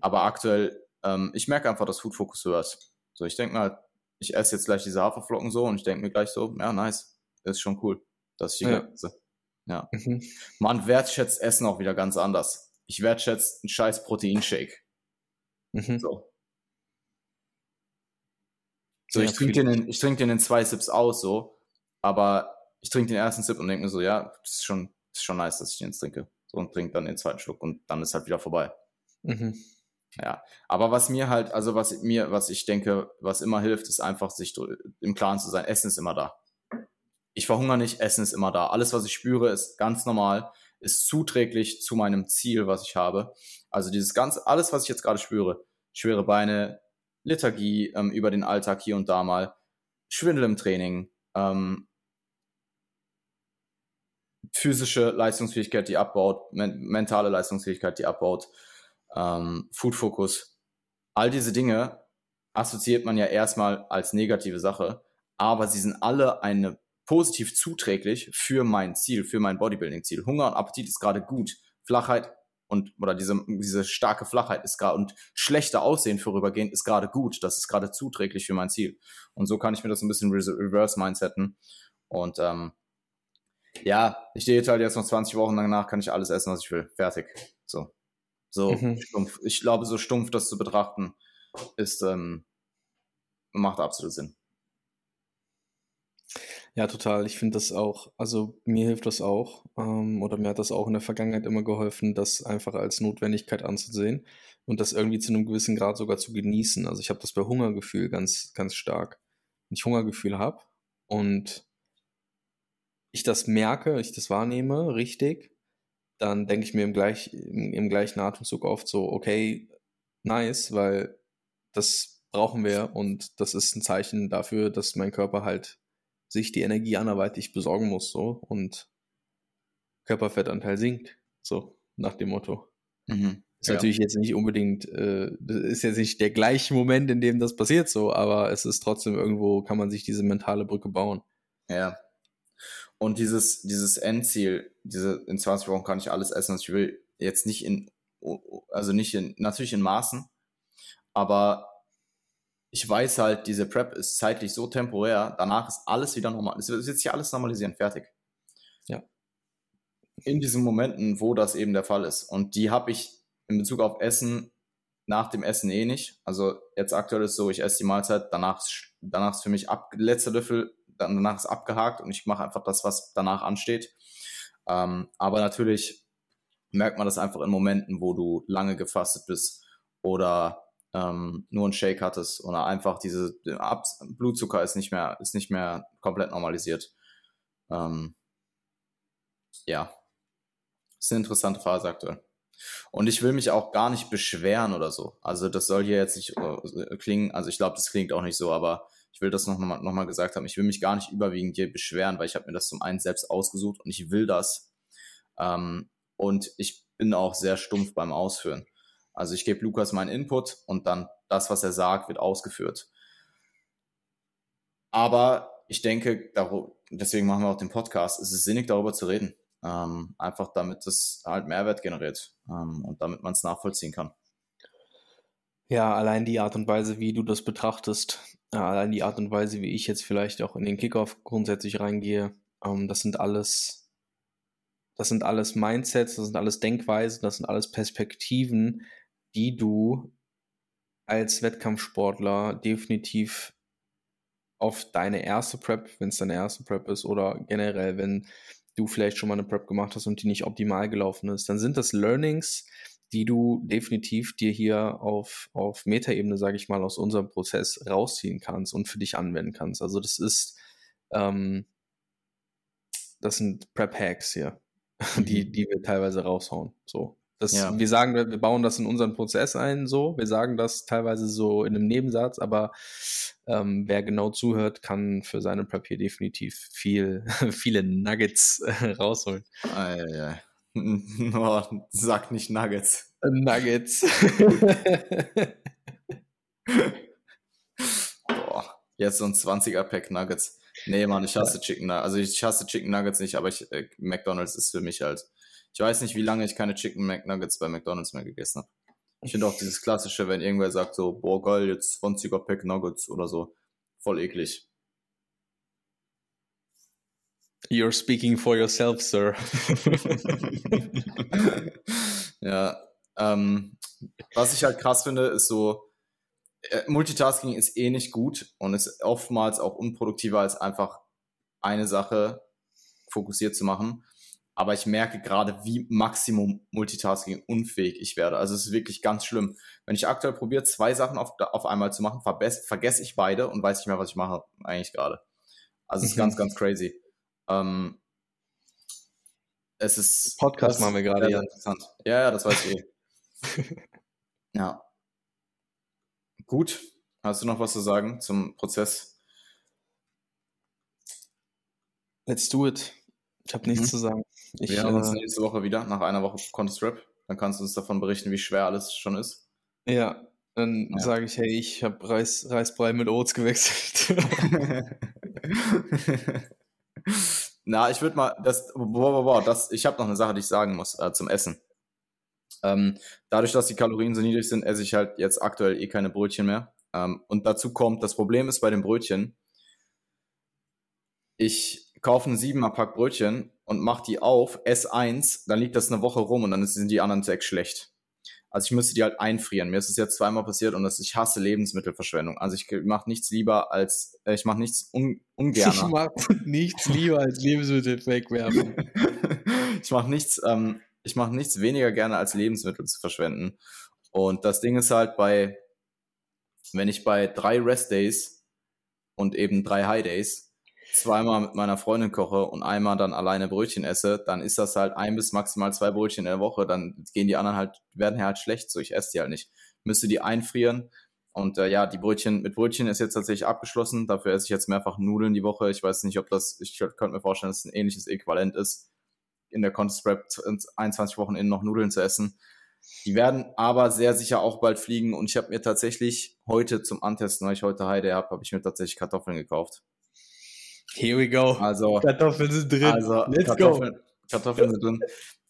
Aber aktuell, ähm, ich merke einfach, dass Food Focus höher ist. So, ich denke mal, ich esse jetzt gleich diese Haferflocken so und ich denke mir gleich so, ja, nice, ist schon cool, dass ich die ja. esse. Ja. Mhm. Man wertschätzt Essen auch wieder ganz anders. Ich wertschätze einen scheiß Proteinshake. Mhm. So. So, ich trinke den, in, ich trink den in zwei Sips aus, so, aber ich trinke den ersten Sip und denke mir so, ja, das ist schon, das ist schon nice, dass ich den jetzt trinke. So und trinke dann den zweiten Schluck und dann ist halt wieder vorbei. Mhm. Ja, aber was mir halt, also was mir, was ich denke, was immer hilft, ist einfach sich im Klaren zu sein, Essen ist immer da. Ich verhungere nicht, Essen ist immer da. Alles, was ich spüre, ist ganz normal, ist zuträglich zu meinem Ziel, was ich habe. Also dieses ganz, alles, was ich jetzt gerade spüre, schwere Beine, Lethargie ähm, über den Alltag hier und da mal, Schwindel im Training, ähm, physische Leistungsfähigkeit, die abbaut, men mentale Leistungsfähigkeit, die abbaut, ähm, Food Focus. All diese Dinge assoziiert man ja erstmal als negative Sache, aber sie sind alle eine positiv zuträglich für mein Ziel, für mein Bodybuilding-Ziel. Hunger und Appetit ist gerade gut. Flachheit und oder diese, diese starke Flachheit ist gerade und schlechter Aussehen vorübergehend ist gerade gut. Das ist gerade zuträglich für mein Ziel. Und so kann ich mir das ein bisschen reverse mindseten. Und ähm, ja, ich stehe halt jetzt noch 20 Wochen danach, kann ich alles essen, was ich will. Fertig. So. So mhm. stumpf. Ich glaube, so stumpf das zu betrachten, ist, ähm, macht absolut Sinn. Ja, total. Ich finde das auch, also mir hilft das auch, ähm, oder mir hat das auch in der Vergangenheit immer geholfen, das einfach als Notwendigkeit anzusehen und das irgendwie zu einem gewissen Grad sogar zu genießen. Also ich habe das bei Hungergefühl ganz, ganz stark. Wenn ich Hungergefühl habe und ich das merke, ich das wahrnehme, richtig, dann denke ich mir im, gleich, im, im gleichen Atemzug oft so, okay, nice, weil das brauchen wir und das ist ein Zeichen dafür, dass mein Körper halt sich die Energie anderweitig besorgen muss, so und Körperfettanteil sinkt, so nach dem Motto. Mhm. Ist ja. natürlich jetzt nicht unbedingt, äh, ist jetzt nicht der gleiche Moment, in dem das passiert, so, aber es ist trotzdem irgendwo, kann man sich diese mentale Brücke bauen. Ja. Und dieses, dieses Endziel, diese, in 20 Wochen kann ich alles essen, was ich will, jetzt nicht in, also nicht in, natürlich in Maßen, aber ich weiß halt, diese Prep ist zeitlich so temporär, danach ist alles wieder normal. Es wird sich alles normalisieren, fertig. Ja. In diesen Momenten, wo das eben der Fall ist. Und die habe ich in Bezug auf Essen nach dem Essen eh nicht. Also jetzt aktuell ist so, ich esse die Mahlzeit, danach, danach ist für mich ab, letzter Löffel, danach ist abgehakt und ich mache einfach das, was danach ansteht. Ähm, aber natürlich merkt man das einfach in Momenten, wo du lange gefastet bist oder ähm, nur ein Shake hattest oder einfach diese Ab Blutzucker ist nicht mehr ist nicht mehr komplett normalisiert. Ähm, ja, ist eine interessante Phase aktuell. Und ich will mich auch gar nicht beschweren oder so. Also das soll hier jetzt nicht äh, klingen, also ich glaube, das klingt auch nicht so, aber ich will das nochmal noch mal gesagt haben. Ich will mich gar nicht überwiegend hier beschweren, weil ich habe mir das zum einen selbst ausgesucht und ich will das. Ähm, und ich bin auch sehr stumpf beim Ausführen. Also ich gebe Lukas meinen Input und dann das, was er sagt, wird ausgeführt. Aber ich denke, deswegen machen wir auch den Podcast, es ist sinnig, darüber zu reden. Ähm, einfach damit es halt Mehrwert generiert ähm, und damit man es nachvollziehen kann. Ja, allein die Art und Weise, wie du das betrachtest, allein die Art und Weise, wie ich jetzt vielleicht auch in den Kickoff grundsätzlich reingehe, ähm, das sind alles, das sind alles Mindsets, das sind alles Denkweisen, das sind alles Perspektiven, die du als Wettkampfsportler definitiv auf deine erste Prep, wenn es deine erste Prep ist, oder generell, wenn du vielleicht schon mal eine Prep gemacht hast und die nicht optimal gelaufen ist, dann sind das Learnings, die du definitiv dir hier auf, auf Metaebene, sage ich mal, aus unserem Prozess rausziehen kannst und für dich anwenden kannst. Also das ist, ähm, das sind Prep-Hacks hier, die, mhm. die wir teilweise raushauen. So. Das, ja. Wir sagen, wir bauen das in unseren Prozess ein, so. Wir sagen das teilweise so in einem Nebensatz, aber ähm, wer genau zuhört, kann für seine Prep hier definitiv viel, viele Nuggets äh, rausholen. Ja. Oh, sag nicht Nuggets. Nuggets. Boah, jetzt so ein 20er-Pack Nuggets. Nee, Mann, ich hasse Chicken Nuggets. Also ich hasse Chicken Nuggets nicht, aber ich, äh, McDonalds ist für mich halt ich weiß nicht, wie lange ich keine Chicken McNuggets bei McDonalds mehr gegessen habe. Ich finde auch dieses klassische, wenn irgendwer sagt so, boah geil, jetzt 20er Pack Nuggets oder so. Voll eklig. You're speaking for yourself, sir. ja, ähm, was ich halt krass finde, ist so, äh, Multitasking ist eh nicht gut und ist oftmals auch unproduktiver als einfach eine Sache fokussiert zu machen aber ich merke gerade, wie Maximum Multitasking unfähig ich werde. Also es ist wirklich ganz schlimm. Wenn ich aktuell probiere, zwei Sachen auf, auf einmal zu machen, vergesse ich beide und weiß nicht mehr, was ich mache eigentlich gerade. Also es ist mhm. ganz, ganz crazy. Ähm, es ist Podcast machen wir gerade ja. interessant. Ja, ja, das weiß ich eh. ja. Gut. Hast du noch was zu sagen zum Prozess? Let's do it. Ich habe nichts mhm. zu sagen. Ich, Wir hören uns nächste Woche wieder, nach einer Woche Contest Rap. Dann kannst du uns davon berichten, wie schwer alles schon ist. Ja, dann ja. sage ich, hey, ich habe Reis, Reisbrei mit Oats gewechselt. Na, ich würde mal, das, boah, boah, boah, das, ich habe noch eine Sache, die ich sagen muss äh, zum Essen. Ähm, dadurch, dass die Kalorien so niedrig sind, esse ich halt jetzt aktuell eh keine Brötchen mehr. Ähm, und dazu kommt, das Problem ist bei den Brötchen, ich kaufe ein 7er Pack Brötchen und mache die auf, esse eins, dann liegt das eine Woche rum und dann sind die anderen sechs schlecht. Also ich müsste die halt einfrieren. Mir ist es jetzt zweimal passiert und das, ich hasse Lebensmittelverschwendung. Also ich mache nichts lieber als, äh, ich mache nichts un, ungern. Ich mache nichts lieber als Lebensmittel wegwerfen. ich mache nichts, ähm, ich mache nichts weniger gerne als Lebensmittel zu verschwenden. Und das Ding ist halt bei, wenn ich bei drei Rest Days und eben drei High Days zweimal mit meiner Freundin koche und einmal dann alleine Brötchen esse, dann ist das halt ein bis maximal zwei Brötchen in der Woche. Dann gehen die anderen halt, werden halt schlecht, so ich esse die halt nicht. Müsste die einfrieren. Und äh, ja, die Brötchen, mit Brötchen ist jetzt tatsächlich abgeschlossen. Dafür esse ich jetzt mehrfach Nudeln die Woche. Ich weiß nicht, ob das, ich könnte mir vorstellen, dass es ein ähnliches Äquivalent ist, in der Contest Prep 21 Wochen innen noch Nudeln zu essen. Die werden aber sehr sicher auch bald fliegen. Und ich habe mir tatsächlich heute zum Antesten, weil ich heute Heide habe, habe ich mir tatsächlich Kartoffeln gekauft. Here we go. Also, Kartoffeln sind drin. Also, Let's Kartoffeln, go. Kartoffeln sind drin.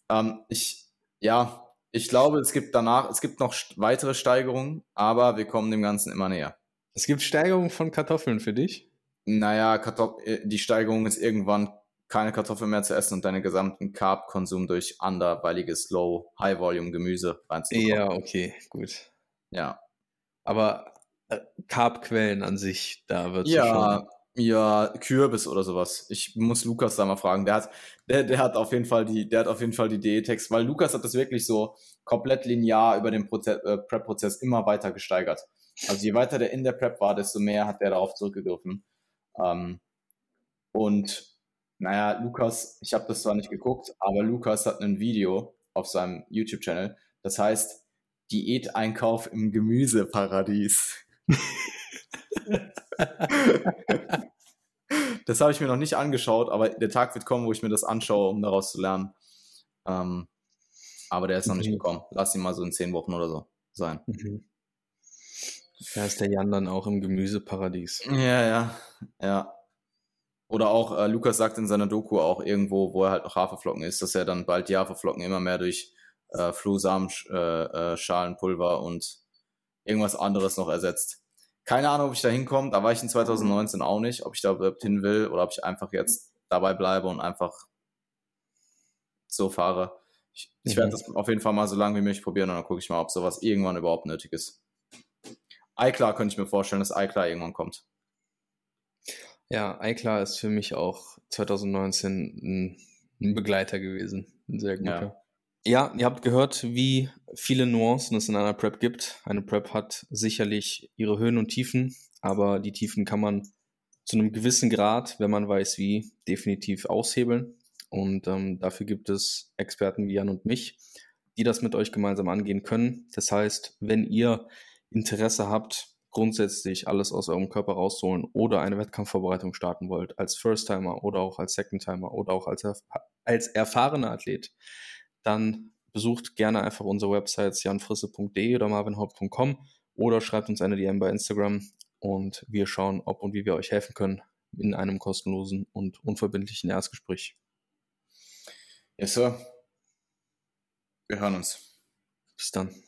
Ähm, ich, ja, ich glaube, es gibt danach, es gibt noch weitere Steigerungen, aber wir kommen dem Ganzen immer näher. Es gibt Steigerungen von Kartoffeln für dich? Naja, Kartoff äh, die Steigerung ist irgendwann keine Kartoffeln mehr zu essen und deinen gesamten Carb-Konsum durch anderweiliges Low, High-Volume-Gemüse reinzubekommen. Ja, okay, gut. Ja. Aber äh, Carb-Quellen an sich, da wird ja, schon ja, Kürbis oder sowas. Ich muss Lukas da mal fragen. Der hat, der, der hat auf jeden Fall die, der hat auf jeden Fall die Diätex, weil Lukas hat das wirklich so komplett linear über den äh, Prep-Prozess immer weiter gesteigert. Also je weiter der in der Prep war, desto mehr hat der darauf zurückgegriffen. Ähm, und naja, Lukas, ich habe das zwar nicht geguckt, aber Lukas hat ein Video auf seinem YouTube-Channel. Das heißt Diäteinkauf im Gemüseparadies. das habe ich mir noch nicht angeschaut, aber der Tag wird kommen, wo ich mir das anschaue, um daraus zu lernen. Ähm, aber der ist noch mhm. nicht gekommen. Lass ihn mal so in zehn Wochen oder so sein. Mhm. Da ist der Jan dann auch im Gemüseparadies. Ja, ja, ja. Oder auch, äh, Lukas sagt in seiner Doku auch irgendwo, wo er halt noch Haferflocken ist, dass er dann bald die Haferflocken immer mehr durch äh, Flohsamen, äh, äh, Schalenpulver und irgendwas anderes noch ersetzt. Keine Ahnung, ob ich da hinkomme. Da war ich in 2019 auch nicht, ob ich da überhaupt hin will oder ob ich einfach jetzt dabei bleibe und einfach so fahre. Ich, ich werde mhm. das auf jeden Fall mal so lange wie möglich probieren und dann gucke ich mal, ob sowas irgendwann überhaupt nötig ist. iClar könnte ich mir vorstellen, dass iClar irgendwann kommt. Ja, iClar ist für mich auch 2019 ein Begleiter gewesen. Ein sehr guter. Ja. Ja, ihr habt gehört, wie viele Nuancen es in einer Prep gibt. Eine Prep hat sicherlich ihre Höhen und Tiefen, aber die Tiefen kann man zu einem gewissen Grad, wenn man weiß wie, definitiv aushebeln. Und ähm, dafür gibt es Experten wie Jan und mich, die das mit euch gemeinsam angehen können. Das heißt, wenn ihr Interesse habt, grundsätzlich alles aus eurem Körper rauszuholen oder eine Wettkampfvorbereitung starten wollt, als First-Timer oder auch als Second-Timer oder auch als, als erfahrener Athlet, dann besucht gerne einfach unsere Websites janfrisse.de oder marvinhaupt.com oder schreibt uns eine DM bei Instagram und wir schauen, ob und wie wir euch helfen können in einem kostenlosen und unverbindlichen Erstgespräch. Yes, Sir. Wir hören uns. Bis dann.